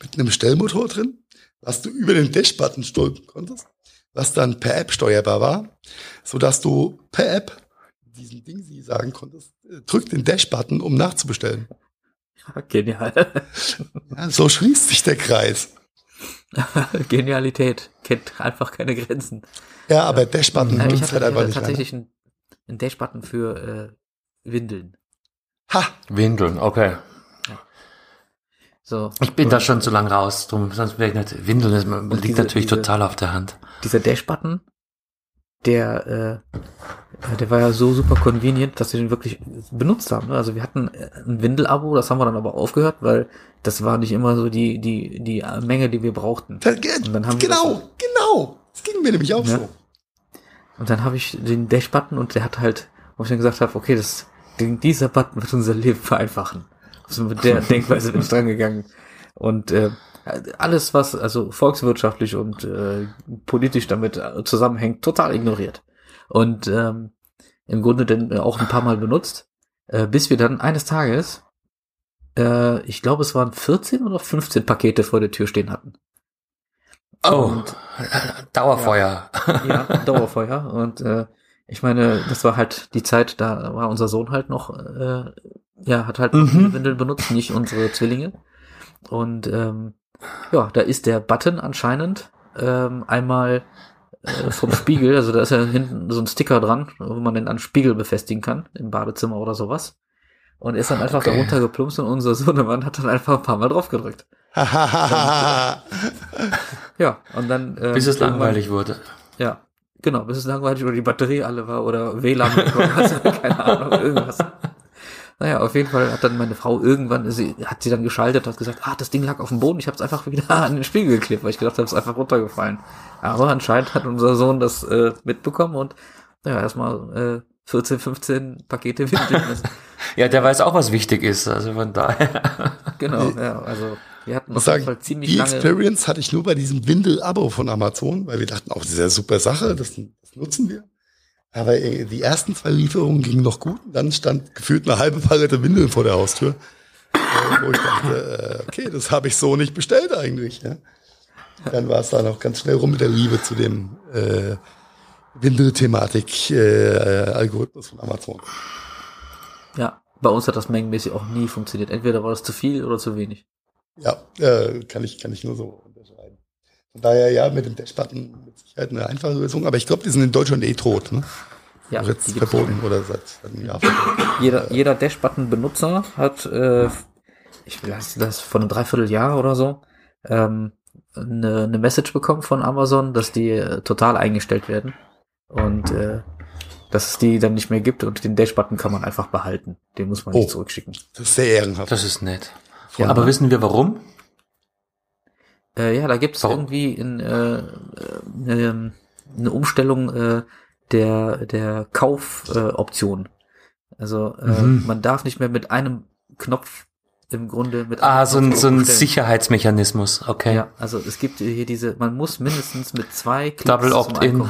mit einem Stellmotor drin, was du über den Dash-Button stülpen konntest, was dann per App steuerbar war, so dass du per App diesen Ding sie sagen konntest, äh, drück den Dash-Button, um nachzubestellen. Genial. Ja, so schließt sich der Kreis. Genialität. Kennt einfach keine Grenzen. Ja, aber Dash-Button Ja, ich nutzt halt einfach nicht. tatsächlich einen, einen Dash-Button für äh, Windeln. Ha! Windeln, okay. So. Ich bin Und da schon zu lang raus, drum, sonst wäre ich nicht. Windeln ist, liegt diese- natürlich diese- total auf der Hand. Dieser Dash-Button, der, äh, äh, der war ja so super convenient, dass wir den wirklich benutzt haben. ne? Also wir hatten äh, ein Windel-Abo, das haben wir dann aber aufgehört, weil das war nicht immer so die, die, die äh, Menge, die wir brauchten. Und dann haben wir genau, das- genau. Das ging mir nämlich auch Ja. so. Und dann habe ich den Dash-Button und der hat halt, wo ich dann gesagt habe, okay, das, dieser Button wird unser Leben vereinfachen. Also mit der Denkweise bin ich dran gegangen. Und äh, alles, was also volkswirtschaftlich und äh, politisch damit äh, zusammenhängt, total ignoriert. Und ähm, im Grunde dann auch ein paar Mal benutzt, äh, bis wir dann eines Tages, äh, ich glaube, es waren 14 oder 15 Pakete vor der Tür stehen hatten. Oh, und, Dauerfeuer. Ja, ja, Dauerfeuer. Und äh, ich meine, das war halt die Zeit, da war unser Sohn halt noch, äh, ja, hat halt mhm. Windeln benutzt, nicht unsere Zwillinge. Und ähm, ja, da ist der Button anscheinend ähm, einmal äh, vom Spiegel, also da ist ja hinten so ein Sticker dran, wo man den an Spiegel befestigen kann, im Badezimmer oder sowas. Und ist dann einfach okay. darunter geplumpst und unser Sohnemann hat dann einfach ein paar Mal drauf gedrückt. ja, und dann. Ähm, bis es langweilig wurde. Ja, genau, bis es langweilig oder die Batterie alle war oder WLAN, oder keine Ahnung, irgendwas. Naja, auf jeden Fall hat dann meine Frau irgendwann, sie hat sie dann geschaltet, hat gesagt, ah, das Ding lag auf dem Boden, ich habe es einfach wieder an den Spiegel geklebt, weil ich gedacht habe, es ist einfach runtergefallen. Aber anscheinend hat unser Sohn das äh, mitbekommen und naja, erstmal äh, 14, 15 Pakete Windeln. ja, der weiß auch, was wichtig ist, also von daher. genau, ja, also wir hatten auf jeden Fall ziemlich die lange. Experience hatte ich nur bei diesem Windel-Abo von Amazon, weil wir dachten, auch oh, diese super Sache, das, das nutzen wir. Aber äh, die ersten zwei Lieferungen gingen noch gut. Dann stand gefühlt eine halbe Palette Windeln vor der Haustür. Äh, wo ich dachte, äh, okay, das habe ich so nicht bestellt eigentlich. Ja. Dann war es dann auch ganz schnell rum mit der Liebe zu dem äh, Windelthematik-Algorithmus äh, von Amazon. Ja, bei uns hat das mengenmäßig auch nie funktioniert. Entweder war das zu viel oder zu wenig. Ja, äh, kann ich kann ich nur so. Von daher ja, mit dem Dashbutton mit Sicherheit eine einfache Lösung, aber ich glaube, die sind in Deutschland eh tot, ne? Ja, also jetzt verboten oder seit, einem Jahr verboten. Jeder, jeder Dashbutton-Benutzer hat, äh, ich weiß das von einem Dreivierteljahr oder so, ähm, eine, eine Message bekommen von Amazon, dass die äh, total eingestellt werden und äh, dass es die dann nicht mehr gibt und den Dash-Button kann man einfach behalten. Den muss man oh, nicht zurückschicken. Das ist sehr ehrenhaft. Das ist nett. Ja, aber wissen wir warum? Äh, ja, da gibt es irgendwie in, äh, eine, eine Umstellung äh, der, der Kaufoption. Äh, also äh, mhm. man darf nicht mehr mit einem Knopf im Grunde mit Ah, so ein, so ein Sicherheitsmechanismus, okay. Ja, also es gibt hier diese, man muss mindestens mit zwei Klicks Double Opt-in.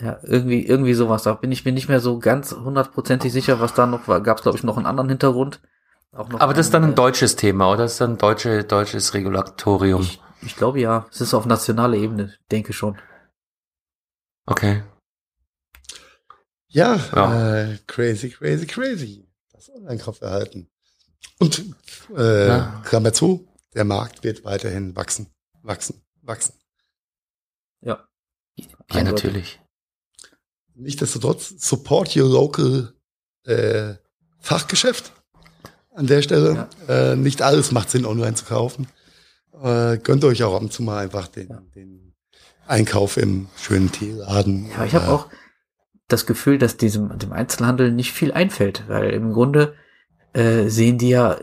Ja, irgendwie, irgendwie sowas. Da bin ich mir nicht mehr so ganz hundertprozentig sicher, was da noch war. Gab es, glaube ich, noch einen anderen Hintergrund. Aber das ist dann ein äh, deutsches Thema, oder? Das ist dann ein deutsche, deutsches Regulatorium. Ich, ich glaube ja. Es ist auf nationaler Ebene, denke schon. Okay. Ja, ja. Äh, crazy, crazy, crazy. Das Online-Kaufverhalten. Und äh, ja. Klammer zu, der Markt wird weiterhin wachsen, wachsen, wachsen. Ja. Ja, natürlich. Nichtsdestotrotz, support your local äh, Fachgeschäft an der Stelle. Ja. Äh, nicht alles macht Sinn, online zu kaufen. Äh, gönnt euch auch ab und zu mal einfach den, ja. den Einkauf im schönen Teeladen. Ja, ich habe auch das Gefühl, dass diesem dem Einzelhandel nicht viel einfällt, weil im Grunde äh, sehen die ja,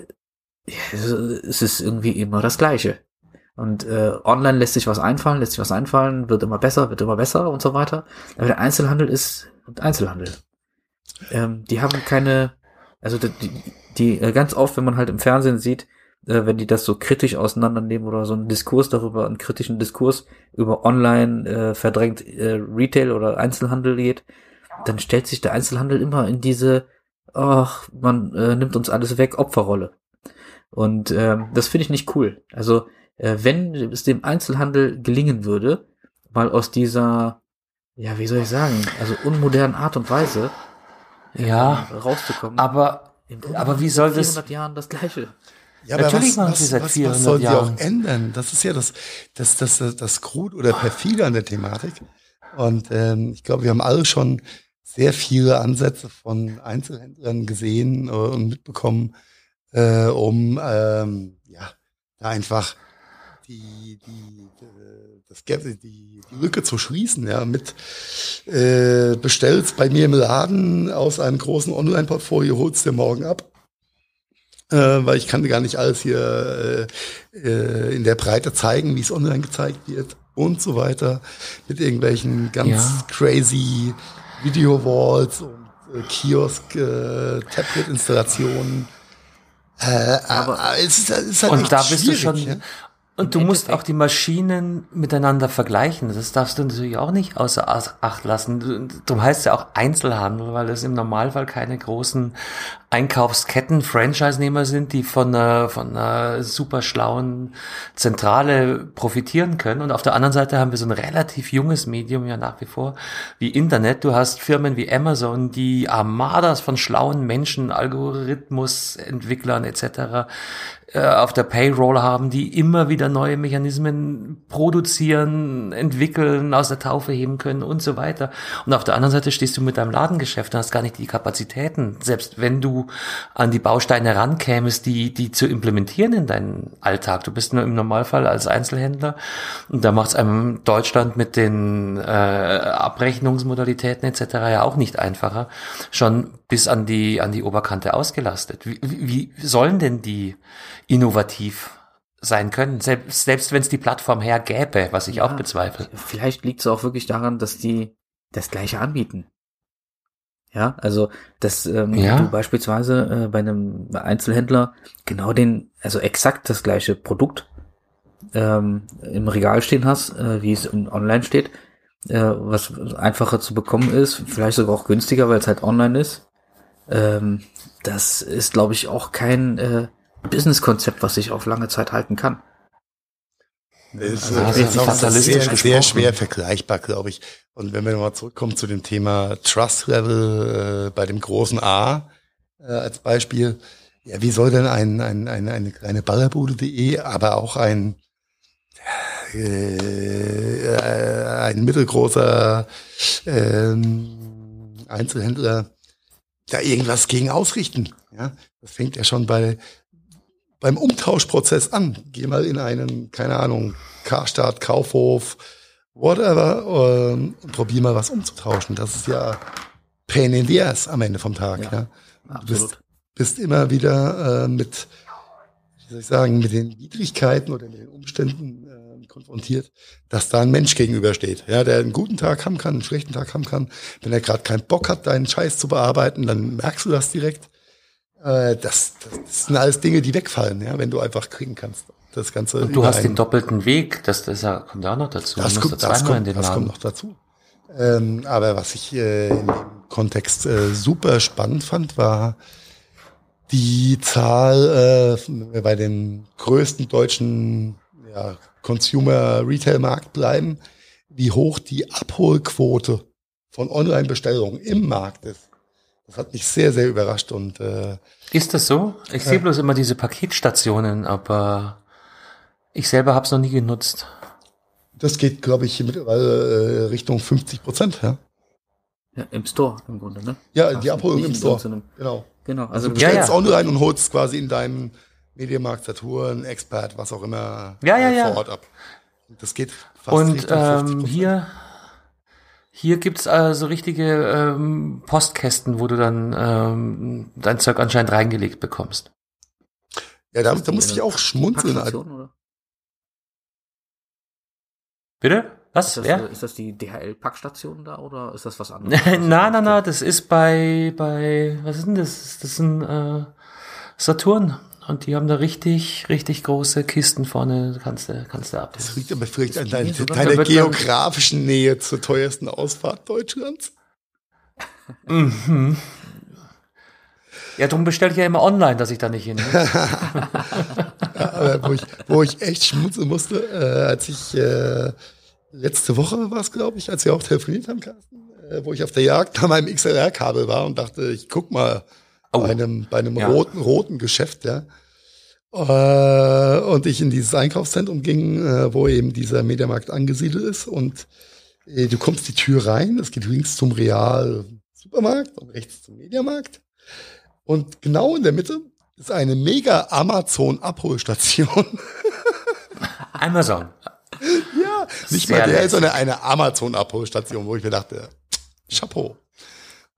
es ist irgendwie immer das Gleiche. Und äh, online lässt sich was einfallen, lässt sich was einfallen, wird immer besser, wird immer besser und so weiter. Aber der Einzelhandel ist Einzelhandel. Ähm, die haben keine, also die, die äh, ganz oft, wenn man halt im Fernsehen sieht, äh, wenn die das so kritisch auseinandernehmen oder so einen Diskurs darüber, einen kritischen Diskurs über online äh, verdrängt äh, Retail oder Einzelhandel geht, dann stellt sich der Einzelhandel immer in diese, ach, man äh, nimmt uns alles weg, Opferrolle. Und ähm, das finde ich nicht cool. Also äh, wenn es dem Einzelhandel gelingen würde, mal aus dieser, ja, wie soll ich sagen, also unmodernen Art und Weise ja, rauszukommen. Aber aber wie soll das? 400 Jahren das Gleiche. Ja, aber Natürlich was, was, seit 400 was soll sie auch ändern? Das ist ja das, das, das, das, das Krut oder perfide an der Thematik. Und ähm, ich glaube, wir haben alle schon sehr viele Ansätze von Einzelhändlern gesehen äh, und mitbekommen, äh, um ähm, ja da einfach die, die, das, die, die Lücke zu schließen, ja, mit äh, bestellst bei mir im Laden aus einem großen Online-Portfolio, holst dir morgen ab. Äh, weil ich kann gar nicht alles hier äh, äh, in der Breite zeigen, wie es online gezeigt wird und so weiter. Mit irgendwelchen ganz ja. crazy Video-Walls und äh, Kiosk, äh. Äh, aber äh, es ist, es ist halt und da bist du schon, ja? Und du musst auch die Maschinen miteinander vergleichen. Das darfst du natürlich auch nicht außer Acht lassen. Du heißt ja auch Einzelhandel, weil es im Normalfall keine großen Einkaufsketten, Franchise-Nehmer sind, die von einer, von einer super schlauen Zentrale profitieren können. Und auf der anderen Seite haben wir so ein relativ junges Medium ja nach wie vor wie Internet. Du hast Firmen wie Amazon, die Armadas von schlauen Menschen, Algorithmusentwicklern etc äh, auf der Payroll haben, die immer wieder neue Mechanismen produzieren, entwickeln, aus der Taufe heben können und so weiter. Und auf der anderen Seite stehst du mit deinem Ladengeschäft und hast gar nicht die Kapazitäten, selbst wenn du an die Bausteine rankämest, die, die zu implementieren in deinen Alltag. Du bist nur im Normalfall als Einzelhändler und da macht es einem Deutschland mit den äh, Abrechnungsmodalitäten etc. ja auch nicht einfacher, schon bis an die, an die Oberkante ausgelastet. Wie, wie sollen denn die innovativ sein können, selbst, selbst wenn es die Plattform hergäbe, was ich ja, auch bezweifle. Vielleicht liegt es auch wirklich daran, dass die das gleiche anbieten. Ja, also dass ähm, ja. du beispielsweise äh, bei einem Einzelhändler genau den, also exakt das gleiche Produkt ähm, im Regal stehen hast, äh, wie es online steht, äh, was einfacher zu bekommen ist, vielleicht sogar auch günstiger, weil es halt online ist. Ähm, das ist, glaube ich, auch kein äh, Businesskonzept, was sich auf lange Zeit halten kann. Das also, ist, ist sehr, sehr schwer vergleichbar, glaube ich. Und wenn wir nochmal zurückkommen zu dem Thema Trust Level äh, bei dem großen A äh, als Beispiel, ja, wie soll denn ein, ein, ein, eine kleine Ballerbude.de, aber auch ein, äh, ein mittelgroßer ähm, Einzelhändler da irgendwas gegen ausrichten? Ja, das fängt ja schon bei beim Umtauschprozess an. Geh mal in einen, keine Ahnung, Karstadt, Kaufhof, whatever, ähm, und probier mal was umzutauschen. Das ist ja Pain in the ass am Ende vom Tag. Ja, ja. Du bist, bist immer wieder äh, mit, wie soll ich sagen, mit den Widrigkeiten oder mit den Umständen äh, konfrontiert, dass da ein Mensch gegenübersteht, ja, der einen guten Tag haben kann, einen schlechten Tag haben kann. Wenn er gerade keinen Bock hat, deinen Scheiß zu bearbeiten, dann merkst du das direkt. Äh, das, das sind alles Dinge, die wegfallen, ja, wenn du einfach kriegen kannst. Das Ganze. Und du hast den doppelten Weg, das, das kommt auch noch dazu. Das, kommt, das, kommt, das kommt noch dazu. Ähm, aber was ich äh, in dem Kontext äh, super spannend fand, war die Zahl äh, bei den größten deutschen ja, Consumer-Retail-Markt bleiben, wie hoch die Abholquote von Online-Bestellungen im Markt ist. Das hat mich sehr, sehr überrascht und äh, ist das so? Ich sehe bloß immer diese Paketstationen, aber ich selber habe es noch nie genutzt. Das geht, glaube ich, mittlerweile äh, Richtung 50 Prozent, ja. Ja, im Store im Grunde, ne? Ja, die Abholung im Store. Genau. Genau. Also, also du bestellst ja, ja. online und holst quasi in deinem Medienmarkt, Saturn, Expert, was auch immer ja, ja, ja. vor Ort ab. Das geht fast Und ähm, hier hier gibt's also richtige ähm, Postkästen, wo du dann ähm, dein Zeug anscheinend reingelegt bekommst. Ja, da, da musste ich auch schmunzeln. Oder? Bitte? Was? Ist das, ja? ist das die DHL-Packstation da oder ist das was anderes? nein, nein, nein, das ist bei, bei, was ist denn das? Das ist ein äh, Saturn. Und die haben da richtig, richtig große Kisten vorne, kannst du, kannst du ab. Das liegt aber vielleicht an deiner, deiner geografischen Nähe zur teuersten Ausfahrt Deutschlands. mhm. Ja, darum bestelle ich ja immer online, dass ich da nicht hin muss. ja, wo ich, wo ich echt schmunzeln musste, äh, als ich äh, letzte Woche war es, glaube ich, als wir auch telefoniert haben, Carsten, äh, wo ich auf der Jagd nach meinem XLR-Kabel war und dachte, ich guck mal oh. bei einem, bei einem ja. roten, roten Geschäft, ja. Äh, und ich in dieses Einkaufszentrum ging, äh, wo eben dieser Mediamarkt angesiedelt ist und äh, du kommst die Tür rein, es geht links zum Real Supermarkt und rechts zum Mediamarkt. Und genau in der Mitte ist eine mega Amazon Abholstation. Amazon. ja, nicht Sehr mal der, nett. sondern eine Amazon Abholstation, wo ich mir dachte, Chapeau.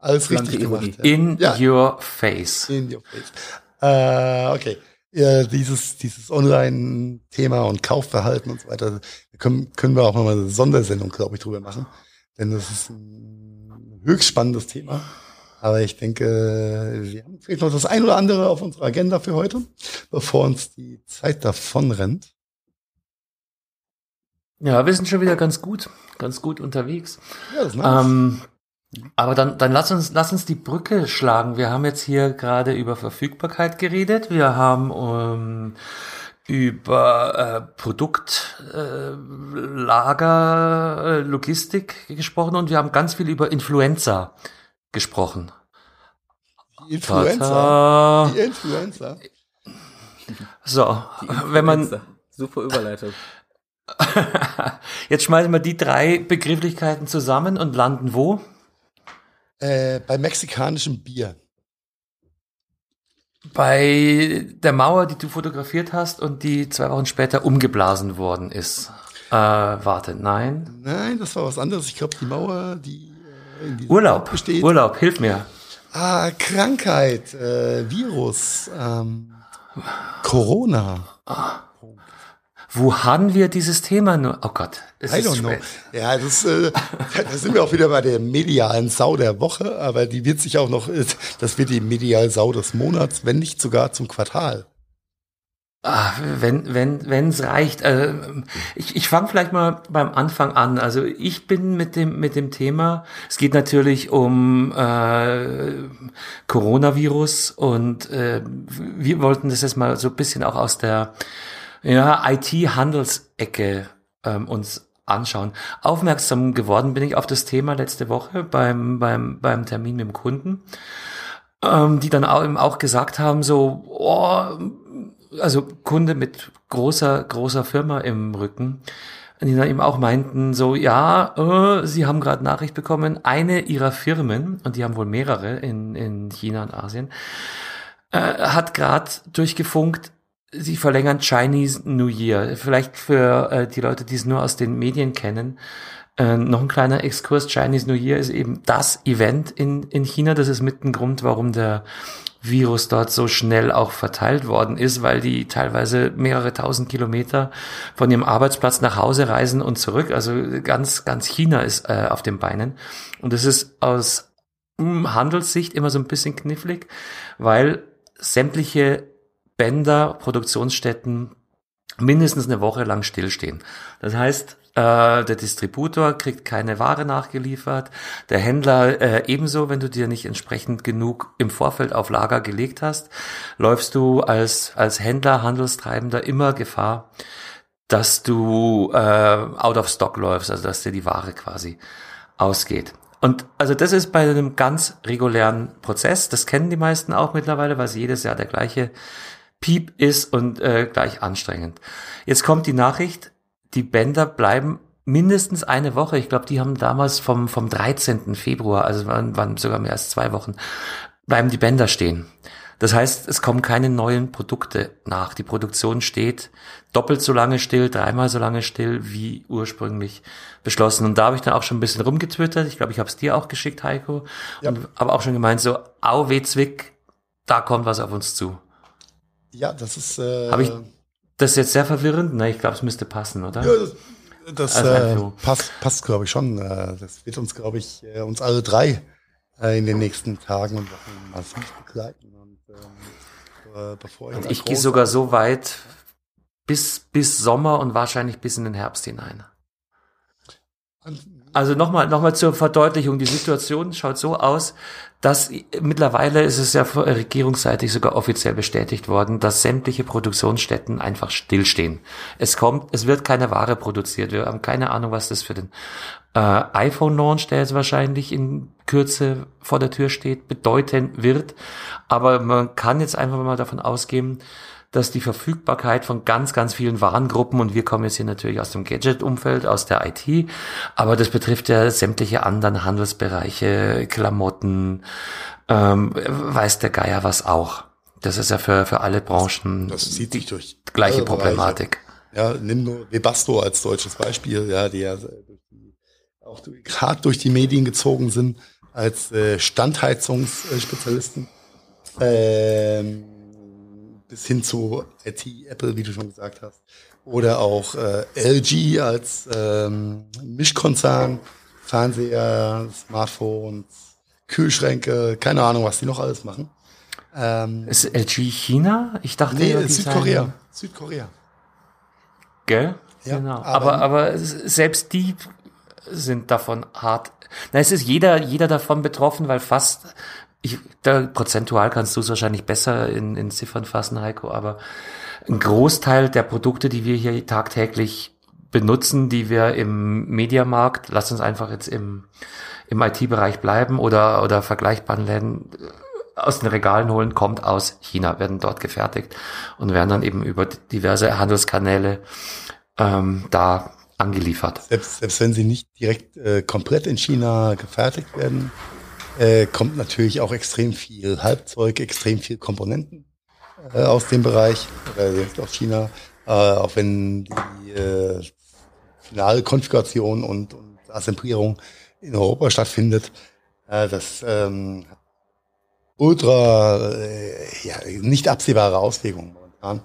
Alles richtig gemacht. In ja. your face. In your face. Äh, okay. Ja, dieses, dieses Online-Thema und Kaufverhalten und so weiter, können, können wir auch nochmal eine Sondersendung, glaube ich, drüber machen. Denn das ist ein höchst spannendes Thema. Aber ich denke, wir haben vielleicht noch das ein oder andere auf unserer Agenda für heute, bevor uns die Zeit davon rennt. Ja, wir sind schon wieder ganz gut, ganz gut unterwegs. Ja, das ist nice. Ähm, aber dann, dann lass uns, lass uns die Brücke schlagen. Wir haben jetzt hier gerade über Verfügbarkeit geredet. Wir haben ähm, über äh, Produktlager, äh, Lager, äh, Logistik gesprochen und wir haben ganz viel über Influenza gesprochen. Die Influencer. Tata. Die Influencer. So, Die wenn man. Super Überleitung. jetzt schmeißen wir die drei Begrifflichkeiten zusammen und landen wo? Äh, bei mexikanischem Bier. Bei der Mauer, die du fotografiert hast und die zwei Wochen später umgeblasen worden ist. Äh, warte, nein. Nein, das war was anderes. Ich glaube, die Mauer, die äh, in Urlaub. Besteht. Urlaub, hilf mir. Ah, Krankheit, äh, Virus, ähm, Corona. Wo haben wir dieses Thema nur? Oh Gott, es I ist don't know. Ja, das, äh, da sind wir auch wieder bei der medialen Sau der Woche, aber die wird sich auch noch, äh, das wird die medial Sau des Monats, wenn nicht sogar zum Quartal. Ah, wenn wenn wenn es reicht. Äh, ich ich fange vielleicht mal beim Anfang an. Also ich bin mit dem mit dem Thema. Es geht natürlich um äh, Coronavirus und äh, wir wollten das jetzt mal so ein bisschen auch aus der ja, IT-Handelsecke ähm, uns anschauen. Aufmerksam geworden bin ich auf das Thema letzte Woche beim beim beim Termin mit dem Kunden, ähm, die dann auch, eben auch gesagt haben so. Oh, also Kunde mit großer, großer Firma im Rücken, die dann eben auch meinten, so, ja, äh, sie haben gerade Nachricht bekommen, eine ihrer Firmen, und die haben wohl mehrere in, in China und Asien, äh, hat gerade durchgefunkt, sie verlängern Chinese New Year. Vielleicht für äh, die Leute, die es nur aus den Medien kennen, äh, noch ein kleiner Exkurs. Chinese New Year ist eben das Event in, in China. Das ist mit ein Grund, warum der Virus dort so schnell auch verteilt worden ist, weil die teilweise mehrere tausend Kilometer von ihrem Arbeitsplatz nach Hause reisen und zurück. Also ganz, ganz China ist äh, auf den Beinen. Und das ist aus mm, Handelssicht immer so ein bisschen knifflig, weil sämtliche Bänder, Produktionsstätten mindestens eine Woche lang stillstehen. Das heißt, äh, der Distributor kriegt keine Ware nachgeliefert, der Händler äh, ebenso, wenn du dir nicht entsprechend genug im Vorfeld auf Lager gelegt hast, läufst du als, als Händler, Handelstreibender immer Gefahr, dass du äh, out of stock läufst, also dass dir die Ware quasi ausgeht. Und also das ist bei einem ganz regulären Prozess, das kennen die meisten auch mittlerweile, weil es jedes Jahr der gleiche Piep ist und äh, gleich anstrengend. Jetzt kommt die Nachricht, die Bänder bleiben mindestens eine Woche. Ich glaube, die haben damals vom, vom 13. Februar, also waren, waren sogar mehr als zwei Wochen, bleiben die Bänder stehen. Das heißt, es kommen keine neuen Produkte nach. Die Produktion steht doppelt so lange still, dreimal so lange still, wie ursprünglich beschlossen. Und da habe ich dann auch schon ein bisschen rumgetwittert. Ich glaube, ich habe es dir auch geschickt, Heiko. Ja. Und habe auch schon gemeint, so, au weh Zwick, da kommt was auf uns zu. Ja, das ist. Äh, Habe ich das ist jetzt sehr verwirrend? Na, ich glaube, es müsste passen, oder? Ja, das das Also äh, passt, passt glaube ich, schon. Äh, das wird uns, glaube ich, äh, uns alle drei äh, in den nächsten Tagen und Wochen massiv begleiten. Und, ähm, äh, bevor Und da ich gehe sogar so weit bis, bis Sommer und wahrscheinlich bis in den Herbst hinein. Also nochmal noch mal zur Verdeutlichung. Die Situation schaut so aus, dass mittlerweile ist es ja regierungsseitig sogar offiziell bestätigt worden, dass sämtliche Produktionsstätten einfach stillstehen. Es kommt, es wird keine Ware produziert. Wir haben keine Ahnung, was das für den äh, iPhone-Launch, der jetzt wahrscheinlich in Kürze vor der Tür steht, bedeuten wird. Aber man kann jetzt einfach mal davon ausgehen, dass die Verfügbarkeit von ganz, ganz vielen Warengruppen, und wir kommen jetzt hier natürlich aus dem Gadget-Umfeld, aus der IT, aber das betrifft ja sämtliche anderen Handelsbereiche, Klamotten, ähm, weiß der Geier was auch. Das ist ja für, für alle Branchen Das zieht sich durch gleiche. Problematik. Ja, nimm nur Webasto als deutsches Beispiel, ja, die ja auch hart durch die Medien gezogen sind als äh, Standheizungsspezialisten. Ähm, bis hin zu IT, Apple, wie du schon gesagt hast. Oder auch äh, LG als ähm, Mischkonzern, Fernseher, Smartphones, Kühlschränke, keine Ahnung, was die noch alles machen. Ähm, Ist LG China? Ich dachte, nee, ja, die Südkorea. seien- Südkorea. Gell? Ja, genau. Aber, aber selbst die sind davon hart. Na, es ist jeder, jeder davon betroffen, weil fast, ich, da prozentual kannst du es wahrscheinlich besser in, in Ziffern fassen, Heiko, aber ein Großteil der Produkte, die wir hier tagtäglich benutzen, die wir im Mediamarkt, lass uns einfach jetzt im, im IT-Bereich bleiben oder, oder vergleichbaren Läden äh, aus den Regalen holen, kommt aus China, werden dort gefertigt und werden dann eben über diverse Handelskanäle ähm, da angeliefert. Selbst, selbst wenn sie nicht direkt äh, komplett in China gefertigt werden, äh, kommt natürlich auch extrem viel Halbzeug, extrem viel Komponenten äh, aus dem Bereich oder direkt aus China. Äh, auch wenn die äh, finale Konfiguration und, und Assemblierung in Europa stattfindet, äh, das ähm, ultra äh, ja, nicht absehbare Auswirkungen momentan.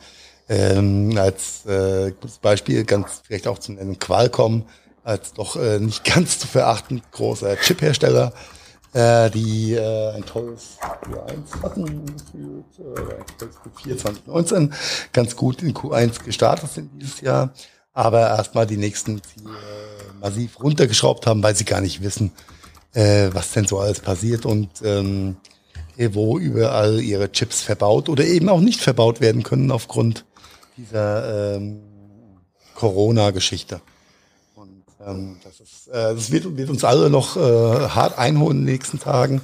Ähm, als äh, gutes Beispiel ganz vielleicht auch zu nennen Qualcomm als doch äh, nicht ganz zu verachten großer Chip-Hersteller, äh, die äh, ein tolles Q1 hatten, gefühlt, äh, ein tolles Q4 2019, ganz gut in Q1 gestartet sind dieses Jahr, aber erstmal die nächsten Ziele äh, massiv runtergeschraubt haben, weil sie gar nicht wissen, äh, was denn so alles passiert und ähm, wo überall ihre Chips verbaut oder eben auch nicht verbaut werden können aufgrund dieser ähm, Corona-Geschichte. Ähm, das, ist, äh, das wird, wird uns alle noch äh, hart einholen in den nächsten Tagen.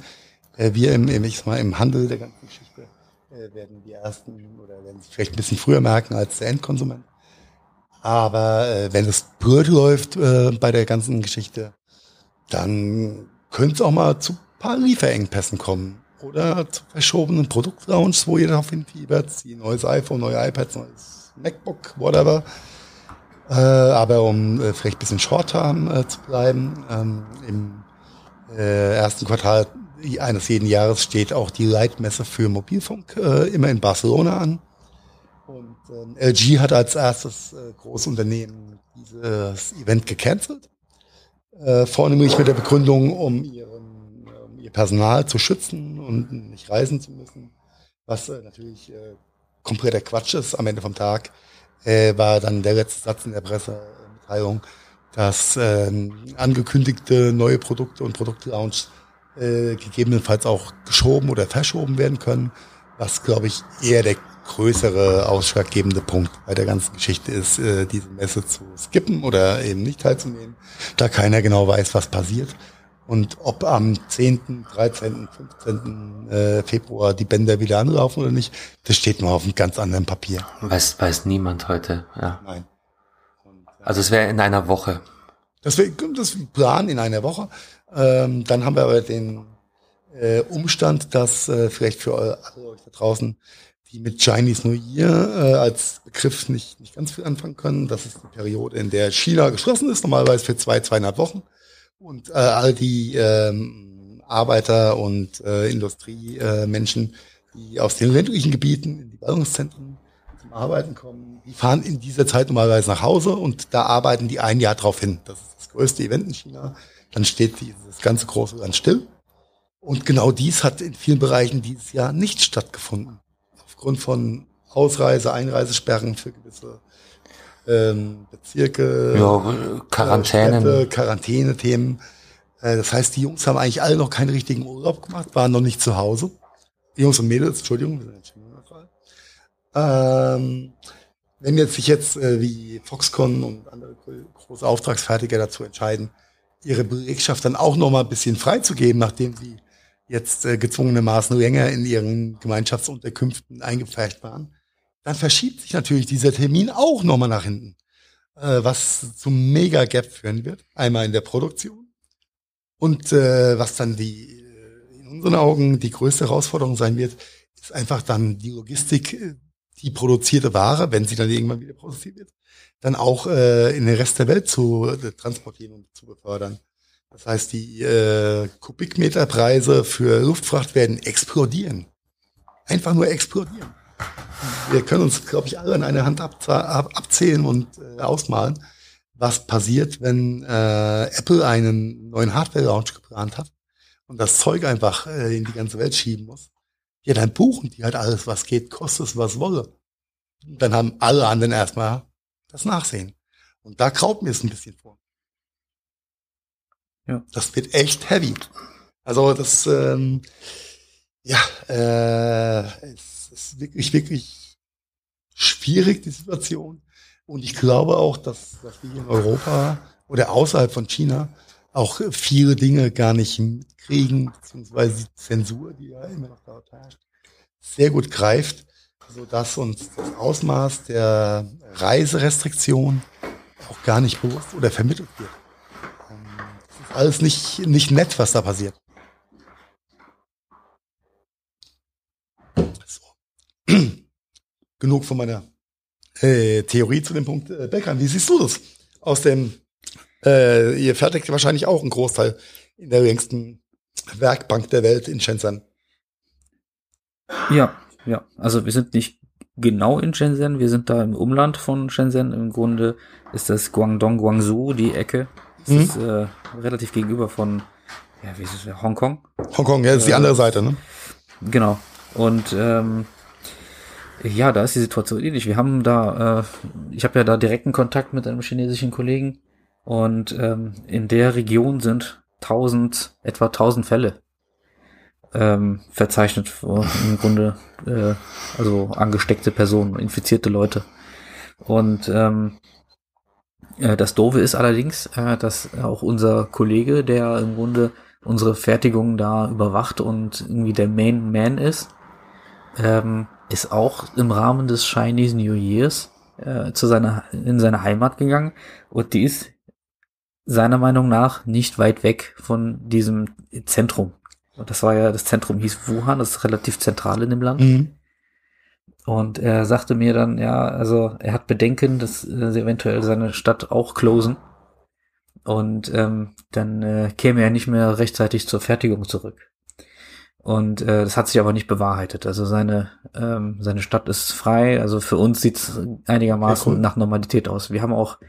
Äh, wir im, im, ich sag mal, im Handel der ganzen Geschichte werden die ersten oder werden es vielleicht ein bisschen früher merken als der Endkonsument. Aber wenn es blöd läuft bei der ganzen Geschichte, dann könnte es auch mal zu paar Lieferengpässen kommen oder zu verschobenen Produktlaunches, wo ihr darauf hinfiebert, wie neues iPhone, neue iPads, neues MacBook, whatever. Äh, aber um äh, vielleicht ein bisschen Short-Term äh, zu bleiben, ähm, im äh, ersten Quartal eines jeden Jahres steht auch die Leitmesse für Mobilfunk äh, immer in Barcelona an. Und ähm, LG hat als erstes äh, Großunternehmen dieses Event gecancelt. Vornehmlich mit der Begründung, um ihren, um ihr Personal zu schützen und nicht reisen zu müssen. Was natürlich kompletter Quatsch ist am Ende vom Tag, äh, war dann der letzte Satz in der Pressemitteilung, dass äh, angekündigte neue Produkte und Produktlaunch äh, gegebenenfalls auch geschoben oder verschoben werden können, was, glaube ich, eher der größere ausschlaggebende Punkt bei der ganzen Geschichte ist, äh, diese Messe zu skippen oder eben nicht teilzunehmen, da keiner genau weiß, was passiert. Und ob am 10., 13., 15. Februar die Bänder wieder anlaufen oder nicht, das steht nur auf einem ganz anderen Papier. Weiß, weiß niemand heute, ja. Nein. Also es wäre in einer Woche. Das wäre das Plan in einer Woche. Ähm, dann haben wir aber den äh, Umstand, dass äh, vielleicht für alle euch da draußen, die mit Chinese New Year äh, als Begriff nicht, nicht ganz viel anfangen können. Das ist die Periode, in der China geschlossen ist, normalerweise für zwei, zweieinhalb Wochen. Und äh, all die ähm, Arbeiter und äh, Industriemenschen, äh, die aus den ländlichen Gebieten in die Ballungszentren zum Arbeiten kommen, die fahren in dieser Zeit normalerweise nach Hause und da arbeiten die ein Jahr drauf hin. Das ist das größte Event in China. Dann steht dieses ganze große Land still. Und genau dies hat in vielen Bereichen dieses Jahr nicht stattgefunden. Aufgrund von Ausreise, Einreisesperren für gewisse ähm, Bezirke, ja, Quarantänen. Äh, Quarantäne-Themen. Äh, das heißt, die Jungs haben eigentlich alle noch keinen richtigen Urlaub gemacht, waren noch nicht zu Hause. Jungs und Mädels, Entschuldigung, wir sind jetzt schon ähm, wenn jetzt sich jetzt äh, wie Foxconn und andere große Auftragsfertiger dazu entscheiden, ihre Belegschaft dann auch noch mal ein bisschen freizugeben, nachdem sie jetzt äh, gezwungenermaßen länger in ihren Gemeinschaftsunterkünften eingepfercht waren, dann verschiebt sich natürlich dieser Termin auch nochmal nach hinten, äh, was zum Mega-Gap führen wird. Einmal in der Produktion und äh, was dann die äh, in unseren Augen die größte Herausforderung sein wird, ist einfach dann die Logistik, äh, die produzierte Ware, wenn sie dann irgendwann wieder produziert wird, dann auch äh, in den Rest der Welt zu äh, transportieren und zu befördern. Das heißt, die äh, Kubikmeterpreise für Luftfracht werden explodieren. Einfach nur explodieren wir können uns, glaube ich, alle an einer Hand abzählen und äh, ausmalen, was passiert, wenn äh, Apple einen neuen Hardware-Launch geplant hat und das Zeug einfach äh, in die ganze Welt schieben muss. Ja, dann buchen die halt alles, was geht, kostet es, was wolle. Dann haben alle anderen erstmal das Nachsehen. Und da kraut mir es ein bisschen vor. Ja. Das wird echt heavy. Also das, ähm, ja, äh, es ist wirklich, wirklich schwierig, die Situation. Und ich glaube auch, dass, dass wir in Europa oder außerhalb von China auch viele Dinge gar nicht mitkriegen, beziehungsweise die Zensur, die ja immer noch da herrscht, sehr gut greift, so dass uns das Ausmaß der Reiserestriktion auch gar nicht bewusst oder vermittelt wird. Ähm, das ist alles nicht, nicht nett, was da passiert. Genug von meiner äh, Theorie zu dem Punkt äh, Beckern. Wie siehst du das aus dem äh, ihr fertigt wahrscheinlich auch einen Großteil in der längsten Werkbank der Welt in Shenzhen. Ja, ja. Also wir sind nicht genau in Shenzhen, wir sind da im Umland von Shenzhen. Im Grunde ist das Guangdong, Guangzhou, die Ecke. Das mhm. ist äh, relativ gegenüber von, ja, wie ist es, Hongkong? Hongkong, ja, das ist die äh, andere Seite, ne? Genau. Und ähm, ja, da ist die Situation ähnlich. Wir haben da, äh, ich habe ja da direkten Kontakt mit einem chinesischen Kollegen und ähm, in der Region sind 1000, etwa 1000 Fälle ähm, verzeichnet, im Grunde äh, also angesteckte Personen, infizierte Leute. Und ähm, äh, das Doofe ist allerdings, äh, dass auch unser Kollege, der im Grunde unsere Fertigung da überwacht und irgendwie der Main Man ist, ähm, ist auch im Rahmen des Chinese New Years äh, zu seiner in seine Heimat gegangen und die ist seiner Meinung nach nicht weit weg von diesem Zentrum. Und das war ja, das Zentrum hieß Wuhan, das ist relativ zentral in dem Land. Mhm. Und er sagte mir dann, ja, also er hat Bedenken, dass äh, sie eventuell seine Stadt auch closen. Und ähm, dann äh, käme er nicht mehr rechtzeitig zur Fertigung zurück. Und äh, das hat sich aber nicht bewahrheitet. Also seine, ähm, seine Stadt ist frei. Also für uns sieht es einigermaßen nach Normalität aus. Wir haben auch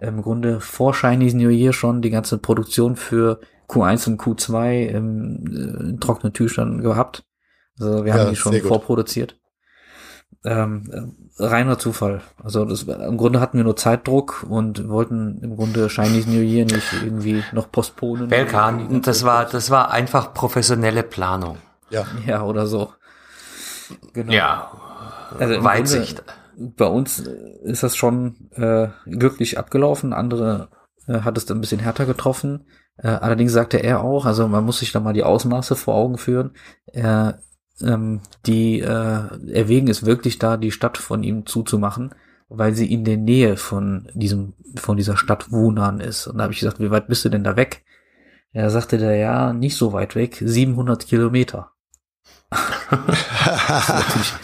im Grunde vor Chinese New Year schon die ganze Produktion für Q1 und Q2 im, äh, in trockenen Tüchern gehabt. Also wir ja, haben die schon vorproduziert. Ähm, äh, reiner Zufall. Also das, im Grunde hatten wir nur Zeitdruck und wollten im Grunde Chinese New Year nicht irgendwie noch postponen. Belkan, das war, das war einfach professionelle Planung. Ja. Ja, oder so. Genau. Ja. Also Weitsicht. Grunde, bei uns ist das schon äh, glücklich abgelaufen. Andere äh, hat es dann ein bisschen härter getroffen. Äh, allerdings sagte er auch, also man muss sich da mal die Ausmaße vor Augen führen. Er, ähm, die äh, erwägen es wirklich da, die Stadt von ihm zuzumachen, weil sie in der Nähe von diesem, von dieser Stadt Wunan ist. Und da habe ich gesagt, wie weit bist du denn da weg? Er sagte der ja, nicht so weit weg, 700 Kilometer. das,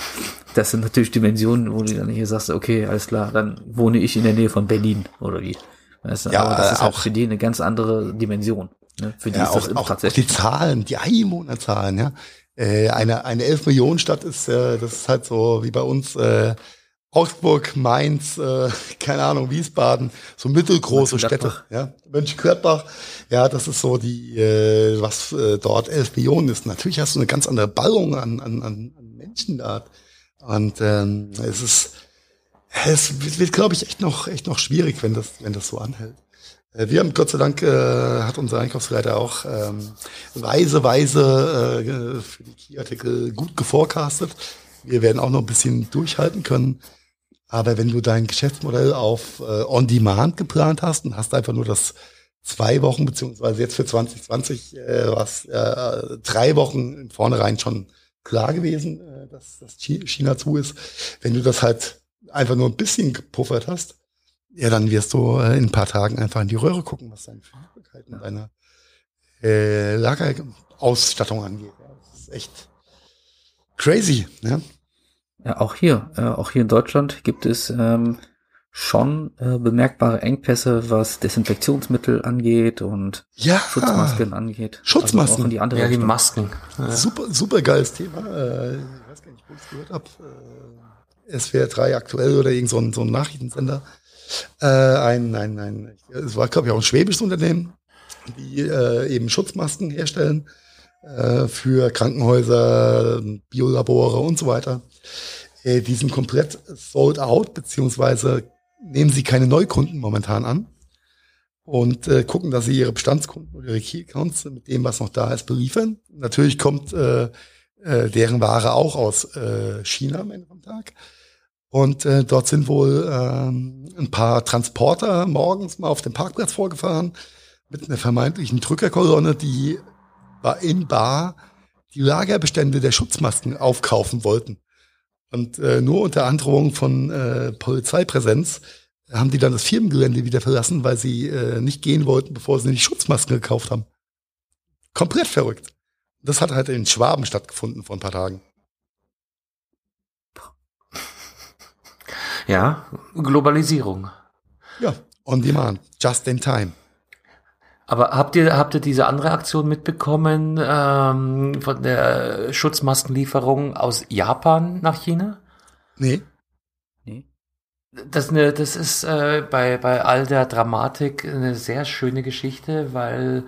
das sind natürlich Dimensionen, wo du dann hier sagst, okay, alles klar, dann wohne ich in der Nähe von Berlin oder wie. Weißt du? Ja, Aber das ist halt für die eine ganz andere Dimension. Ne? Für die ja, ist das auch, tatsächlich. Auch die Zahlen, die Einwohnerzahlen, ja. Äh, eine, eine 11 Millionen Stadt ist, äh, das ist halt so wie bei uns, äh, Augsburg, Mainz, äh, keine Ahnung, Wiesbaden, so mittelgroße Städte, ja, Mönchengladbach, ja, das ist so die, äh, was äh, dort 11 Millionen ist. Natürlich hast du eine ganz andere Ballung an, an, an Menschen da. Und ähm, es ist, es wird, wird glaube ich, echt noch, echt noch schwierig, wenn das, wenn das so anhält. Äh, wir haben Gott sei Dank äh, hat unser Einkaufsleiter auch ähm, weise, weise äh, für die Key-Artikel gut geforecastet. Wir werden auch noch ein bisschen durchhalten können. Aber wenn du dein Geschäftsmodell auf äh, On-Demand geplant hast und hast einfach nur das zwei Wochen, beziehungsweise jetzt für 2020 äh, was äh, drei Wochen in vornherein schon klar gewesen, äh, dass, dass China zu ist. Wenn du das halt einfach nur ein bisschen gepuffert hast, ja, dann wirst du äh, in ein paar Tagen einfach in die Röhre gucken, was deine Verfügbarkeiten, deine äh, Lagerausstattung angeht. Das ist echt crazy. Ne? Ja, auch hier, äh, auch hier in Deutschland gibt es ähm, schon äh, bemerkbare Engpässe, was Desinfektionsmittel angeht und ja, Schutzmasken angeht. Schutzmasken. Also auch in die andere ja, die Masken. Ja. Super, super geiles Thema. Äh, ich weiß gar nicht, wo ich es gehört habe. Äh, SWR 3 aktuell oder irgend so ein, so ein Nachrichtensender. Äh, ein, ein, ein, es war, glaube ich, auch ein schwäbisches Unternehmen, die äh, eben Schutzmasken herstellen äh, für Krankenhäuser, Biolabore und so weiter. Äh, die sind komplett sold out, beziehungsweise nehmen sie keine Neukunden momentan an und äh, gucken, dass sie ihre Bestandskunden oder ihre Key-Accounts mit dem, was noch da ist, beliefern. Natürlich kommt äh, äh, deren Ware auch aus äh, China am Ende vom Tag. Und äh, dort sind wohl ähm, ein paar Transporter morgens mal auf dem Parkplatz vorgefahren mit einer vermeintlichen Drückerkolonne, die war in Bar die Lagerbestände der Schutzmasken aufkaufen wollten. Und äh, nur unter Androhung von äh, Polizeipräsenz haben die dann das Firmengelände wieder verlassen, weil sie äh, nicht gehen wollten, bevor sie die Schutzmasken gekauft haben. Komplett verrückt. Das hat halt in Schwaben stattgefunden vor ein paar Tagen. Ja, Globalisierung. Ja, on demand, just in time. Aber habt ihr, habt ihr diese andere Aktion mitbekommen ähm, von der Schutzmaskenlieferung aus Japan nach China? Nee. Nee. Das, ne, das ist äh, bei, bei all der Dramatik eine sehr schöne Geschichte, weil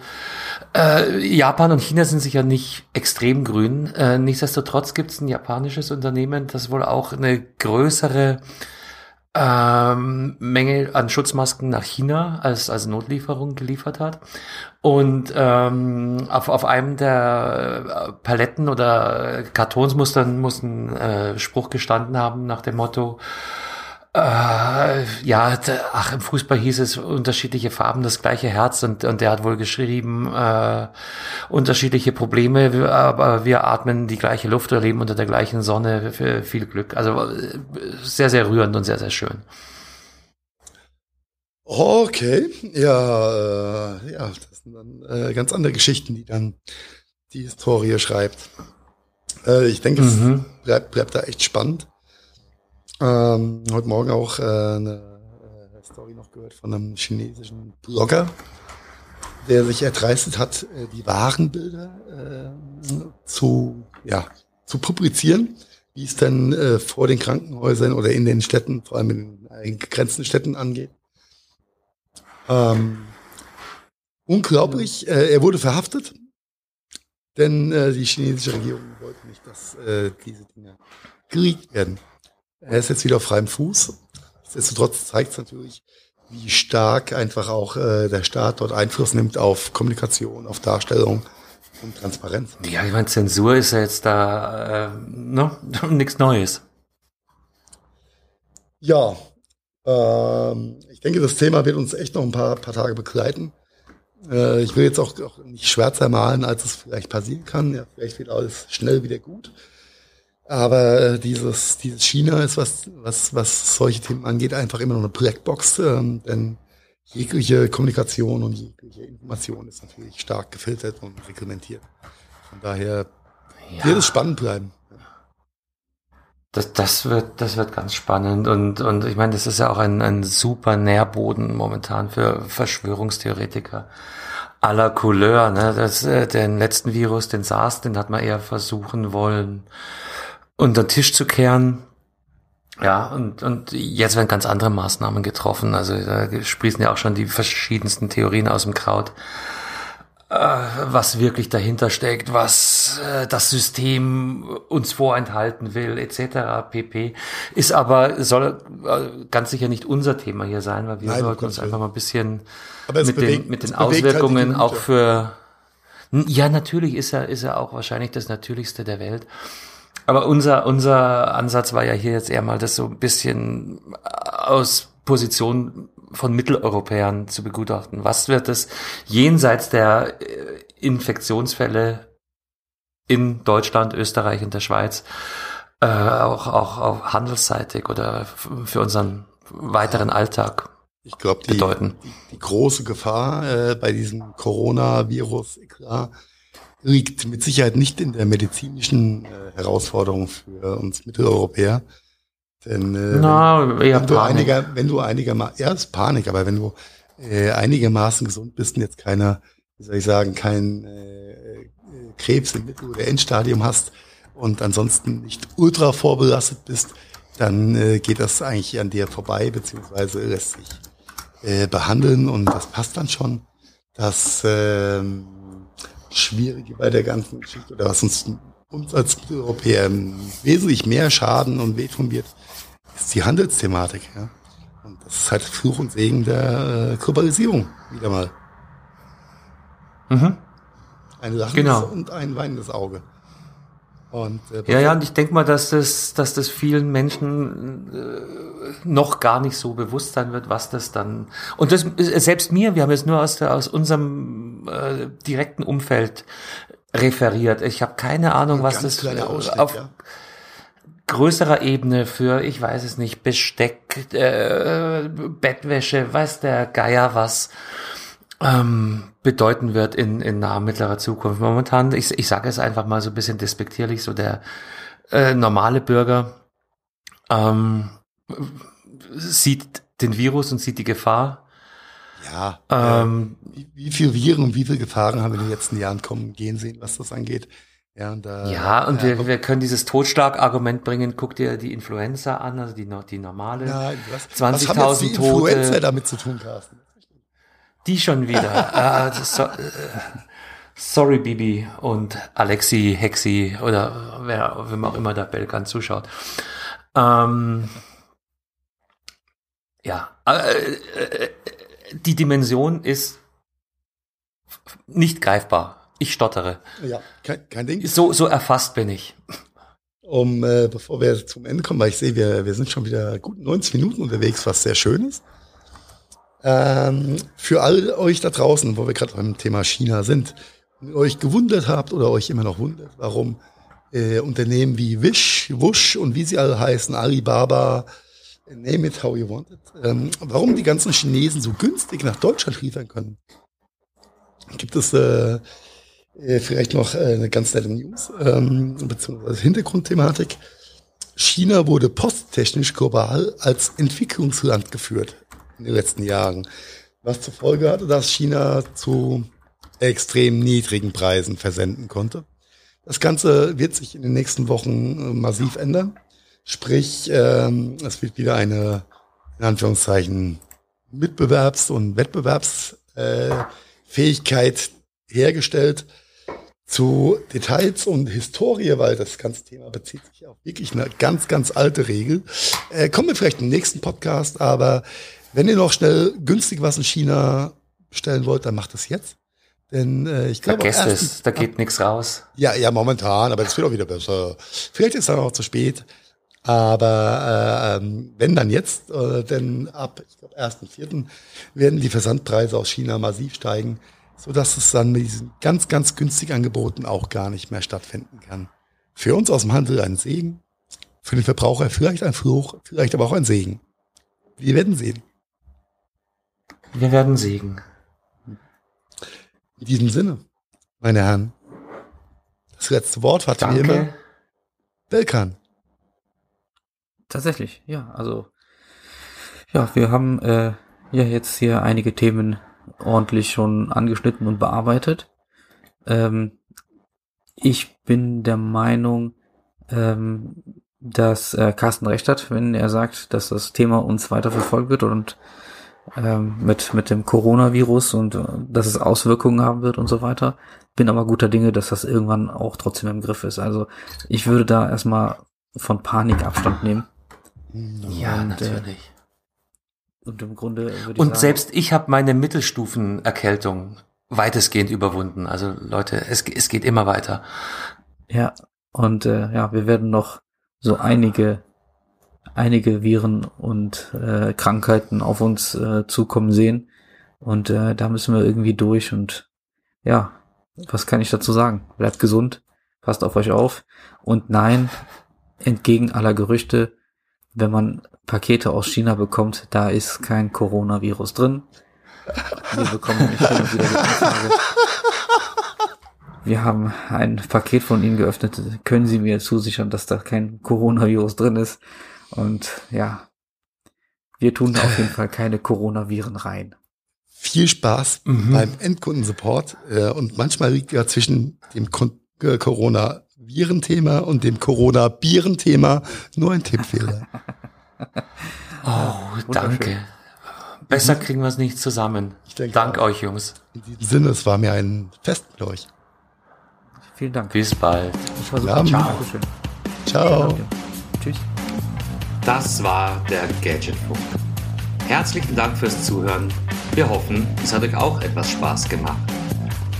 äh, Japan und China sind sicher nicht extrem grün. Äh, nichtsdestotrotz gibt es ein japanisches Unternehmen, das wohl auch eine größere ähm, Menge an Schutzmasken nach China als, als Notlieferung geliefert hat. Und ähm, auf, auf einem der äh, Paletten oder Kartons muss dann muss ein äh, Spruch gestanden haben nach dem Motto, äh, ja, ach, im Fußball hieß es unterschiedliche Farben, das gleiche Herz und, und der hat wohl geschrieben, äh, unterschiedliche Probleme, aber wir atmen die gleiche Luft oder leben unter der gleichen Sonne für viel Glück. Also äh, sehr, sehr rührend und sehr, sehr schön. Okay, ja, äh, ja, das sind dann äh, ganz andere Geschichten, die dann die Historie schreibt. Äh, ich denke, mhm. es bleibt, bleibt da echt spannend. Ähm, heute Morgen auch äh, eine äh, Story noch gehört von einem chinesischen Blogger, der sich erdreistet hat, äh, die Warenbilder äh, zu, ja, zu publizieren, wie es denn äh, vor den Krankenhäusern oder in den Städten, vor allem in den gegrenzten Städten angeht. Ähm, unglaublich, äh, er wurde verhaftet, denn äh, die chinesische Regierung wollte nicht, dass diese Dinge geleakt werden. Er ist jetzt wieder auf freiem Fuß. Nichtsdestotrotz zeigt es natürlich, wie stark einfach auch äh, der Staat dort Einfluss nimmt auf Kommunikation, auf Darstellung und Transparenz. Ja, ich meine, Zensur ist ja jetzt da äh, ne? nichts Neues. Ja, ähm, ich denke, das Thema wird uns echt noch ein paar, paar Tage begleiten. Äh, ich will jetzt auch, auch nicht schwärzer malen, als es vielleicht passieren kann. Ja, vielleicht wird alles schnell wieder gut. Aber äh, dieses, dieses China ist, was, was, was solche Themen angeht, einfach immer noch eine Blackbox, ähm, denn jegliche Kommunikation und jegliche Information ist natürlich stark gefiltert und reglementiert. Von daher ja. wird es spannend bleiben. Das, das wird, das wird ganz spannend und, und ich meine, das ist ja auch ein, ein super Nährboden momentan für Verschwörungstheoretiker aller Couleur, ne? Das, äh, den letzten Virus, den SARS, den hat man eher versuchen wollen, unter den Tisch zu kehren. Ja, und, und jetzt werden ganz andere Maßnahmen getroffen. Also da sprießen ja auch schon die verschiedensten Theorien aus dem Kraut, äh, was wirklich dahinter steckt, was äh, das System uns vorenthalten will, etc. pp. Ist aber, soll äh, ganz sicher nicht unser Thema hier sein, weil wir Nein, sollten uns einfach mal ein bisschen mit, bewegt, den, mit den halt Auswirkungen halt auch für ja, natürlich ist er, ist er auch wahrscheinlich das Natürlichste der Welt. Aber unser, unser Ansatz war ja hier jetzt eher mal das so ein bisschen aus Position von Mitteleuropäern zu begutachten. Was wird es jenseits der äh, Infektionsfälle in Deutschland, Österreich und der Schweiz äh, auch, auch, auch handelsseitig oder für unseren weiteren Alltag ich glaube, die, die, die, große Gefahr äh, bei diesem Coronavirus, klar, liegt mit Sicherheit nicht in der medizinischen äh, Herausforderung für uns Mitteleuropäer. Denn äh, Na, wenn, wenn, du einiger, wenn du einigermaßen, ja, ist Panik, aber wenn du äh, einigermaßen gesund bist und jetzt keiner, wie soll ich sagen, kein äh, Krebs im Mittel- oder Endstadium hast und ansonsten nicht ultra vorbelastet bist, dann äh, geht das eigentlich an dir vorbei, beziehungsweise lässt sich äh, behandeln und das passt dann schon. Das ähm, Schwierige bei der ganzen Geschichte oder was uns, uns als Mitteleuropäer wesentlich mehr Schaden und wehtun wird, ist die Handelsthematik. Ja? Und das ist halt Fluch und Segen der äh, Globalisierung wieder mal. Mhm. Ein lachendes Genau. und ein weinendes Auge. Und äh, Ja, ja, und ich denke mal, dass das, dass das vielen Menschen äh, noch gar nicht so bewusst sein wird, was das dann. Und das selbst mir, wir haben jetzt nur aus, der, aus unserem äh, direkten Umfeld referiert. Ich habe keine Ahnung, was das äh, Ausschnitt, auf ja. größerer Ebene für, ich weiß es nicht, Besteck, äh, Bettwäsche, weiß der Geier was ähm, bedeuten wird in, in naher mittlerer Zukunft. Momentan, ich, ich sage es einfach mal so ein bisschen despektierlich, so der äh, normale Bürger ähm, sieht den Virus und sieht die Gefahr. Ja, Ähm, äh, wie, wie viel Viren und wie viele Gefahren haben wir in den letzten Jahren kommen gehen sehen, was das angeht. Ja, und, äh, ja, und äh, wir, wir können dieses Totschlagargument bringen. Guck dir die Influenza an, also die, die normale. Nein, was, 20.000 was haben die Tote. Influencer damit zu tun, Carsten? Die schon wieder. ah, das so, äh, sorry, Bibi und Alexi, Hexi oder wer, wem auch immer der Belkan zuschaut. Ähm, ja, äh, äh, die Dimension ist nicht greifbar. Ich stottere. Ja, kein, kein Ding. So, so erfasst bin ich. Um, äh, bevor wir zum Ende kommen, weil ich sehe, wir, wir sind schon wieder gut 90 Minuten unterwegs, was sehr schön ist. Ähm, für all euch da draußen, wo wir gerade beim Thema China sind, und ihr euch gewundert habt oder euch immer noch wundert, warum äh, Unternehmen wie Wish, Wush und wie sie alle heißen, Alibaba, name it how you want it, ähm, warum die ganzen Chinesen so günstig nach Deutschland liefern können, gibt es äh, äh, vielleicht noch äh, eine ganz nette News, ähm, beziehungsweise Hintergrundthematik. China wurde posttechnisch global als Entwicklungsland geführt in den letzten Jahren, was zur Folge hatte, dass China zu extrem niedrigen Preisen versenden konnte. Das Ganze wird sich in den nächsten Wochen äh, massiv ändern. Sprich, ähm, es wird wieder eine, in Anführungszeichen, Mitbewerbs- und Wettbewerbsfähigkeit äh, hergestellt zu Details und Historie, weil das ganze Thema bezieht sich auf wirklich eine ganz, ganz alte Regel. Äh, kommen wir vielleicht im nächsten Podcast, aber wenn ihr noch schnell günstig was in China bestellen wollt, dann macht das jetzt. Denn äh, ich glaube, Vergesst es, da geht nichts raus. ja, ja, momentan, aber das wird auch wieder besser. Vielleicht ist dann auch zu spät. Aber äh, ähm, wenn dann jetzt, äh, denn ab, ich glaube, 1.4. werden die Versandpreise aus China massiv steigen, so dass es dann mit diesen ganz, ganz günstigen Angeboten auch gar nicht mehr stattfinden kann. Für uns aus dem Handel ein Segen, für den Verbraucher vielleicht ein Fluch, vielleicht aber auch ein Segen. Wir werden sehen. Wir werden siegen. In diesem Sinne, meine Herren, das letzte Wort hat wie immer. Belkan. Tatsächlich, ja. Also, ja, wir haben äh, ja jetzt hier einige Themen ordentlich schon angeschnitten und bearbeitet. Ähm, ich bin der Meinung, ähm, dass äh, Carsten recht hat, wenn er sagt, dass das Thema uns weiter verfolgt wird und ähm, mit, mit dem Coronavirus und äh, dass es Auswirkungen haben wird und so weiter. Bin aber guter Dinge, dass das irgendwann auch trotzdem im Griff ist. Also ich würde da erstmal von Panik Abstand nehmen. Ja, Und, äh, natürlich. Und im Grunde würde ich Und sagen, selbst ich habe meine Mittelstufenerkältung weitestgehend überwunden. Also Leute, es, es geht immer weiter. ja, und äh, ja, wir werden noch so einige einige Viren und äh, Krankheiten auf uns äh, zukommen sehen und äh, da müssen wir irgendwie durch und ja, was kann ich dazu sagen? Bleibt gesund, passt auf euch auf und nein, entgegen aller Gerüchte, wenn man Pakete aus China bekommt, da ist kein Coronavirus drin. Wir bekommen nämlich und wieder die Anfrage. Wir haben ein Paket von Ihnen geöffnet. Können Sie mir zusichern, dass da kein Coronavirus drin ist? Und ja, wir tun da auf jeden Fall keine Coronaviren rein. viel Spaß Mhm. beim Endkundensupport. Äh, und manchmal liegt ja zwischen dem Kon- Corona-Virenthema und dem Corona-Bieren-Thema nur ein Tippfehler. Oh, danke. Besser kriegen wir es nicht zusammen. Ich denke Dank auch. euch, Jungs. In diesem Sinne, es war mir ein Fest mit euch. Vielen Dank. Bis bald. Das war Ja, super. ciao. Ciao. Danke. Tschüss. Das war der Gadgetfunk. Herzlichen Dank fürs Zuhören. Wir hoffen, es hat euch auch etwas Spaß gemacht.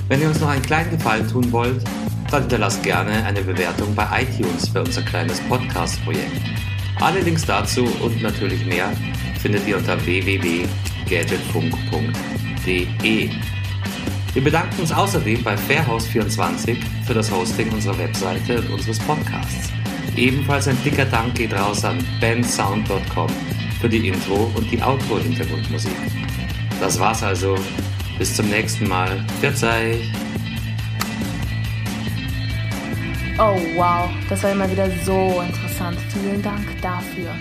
Wenn ihr uns noch einen kleinen Gefallen tun wollt, dann hinterlasst gerne eine Bewertung bei iTunes für unser kleines Podcast-Projekt. Alle Links dazu und natürlich mehr findet ihr unter www.gadgetfunk.de. Wir bedanken uns außerdem bei Fairhouse24 für das Hosting unserer Webseite und unseres Podcasts. Ebenfalls ein dicker Dank geht raus an bandsound.com für die Intro und die Outro-Hintergrundmusik. Das war's also. Bis zum nächsten Mal. Verzeih! Oh wow, das war immer wieder so interessant. Vielen Dank dafür.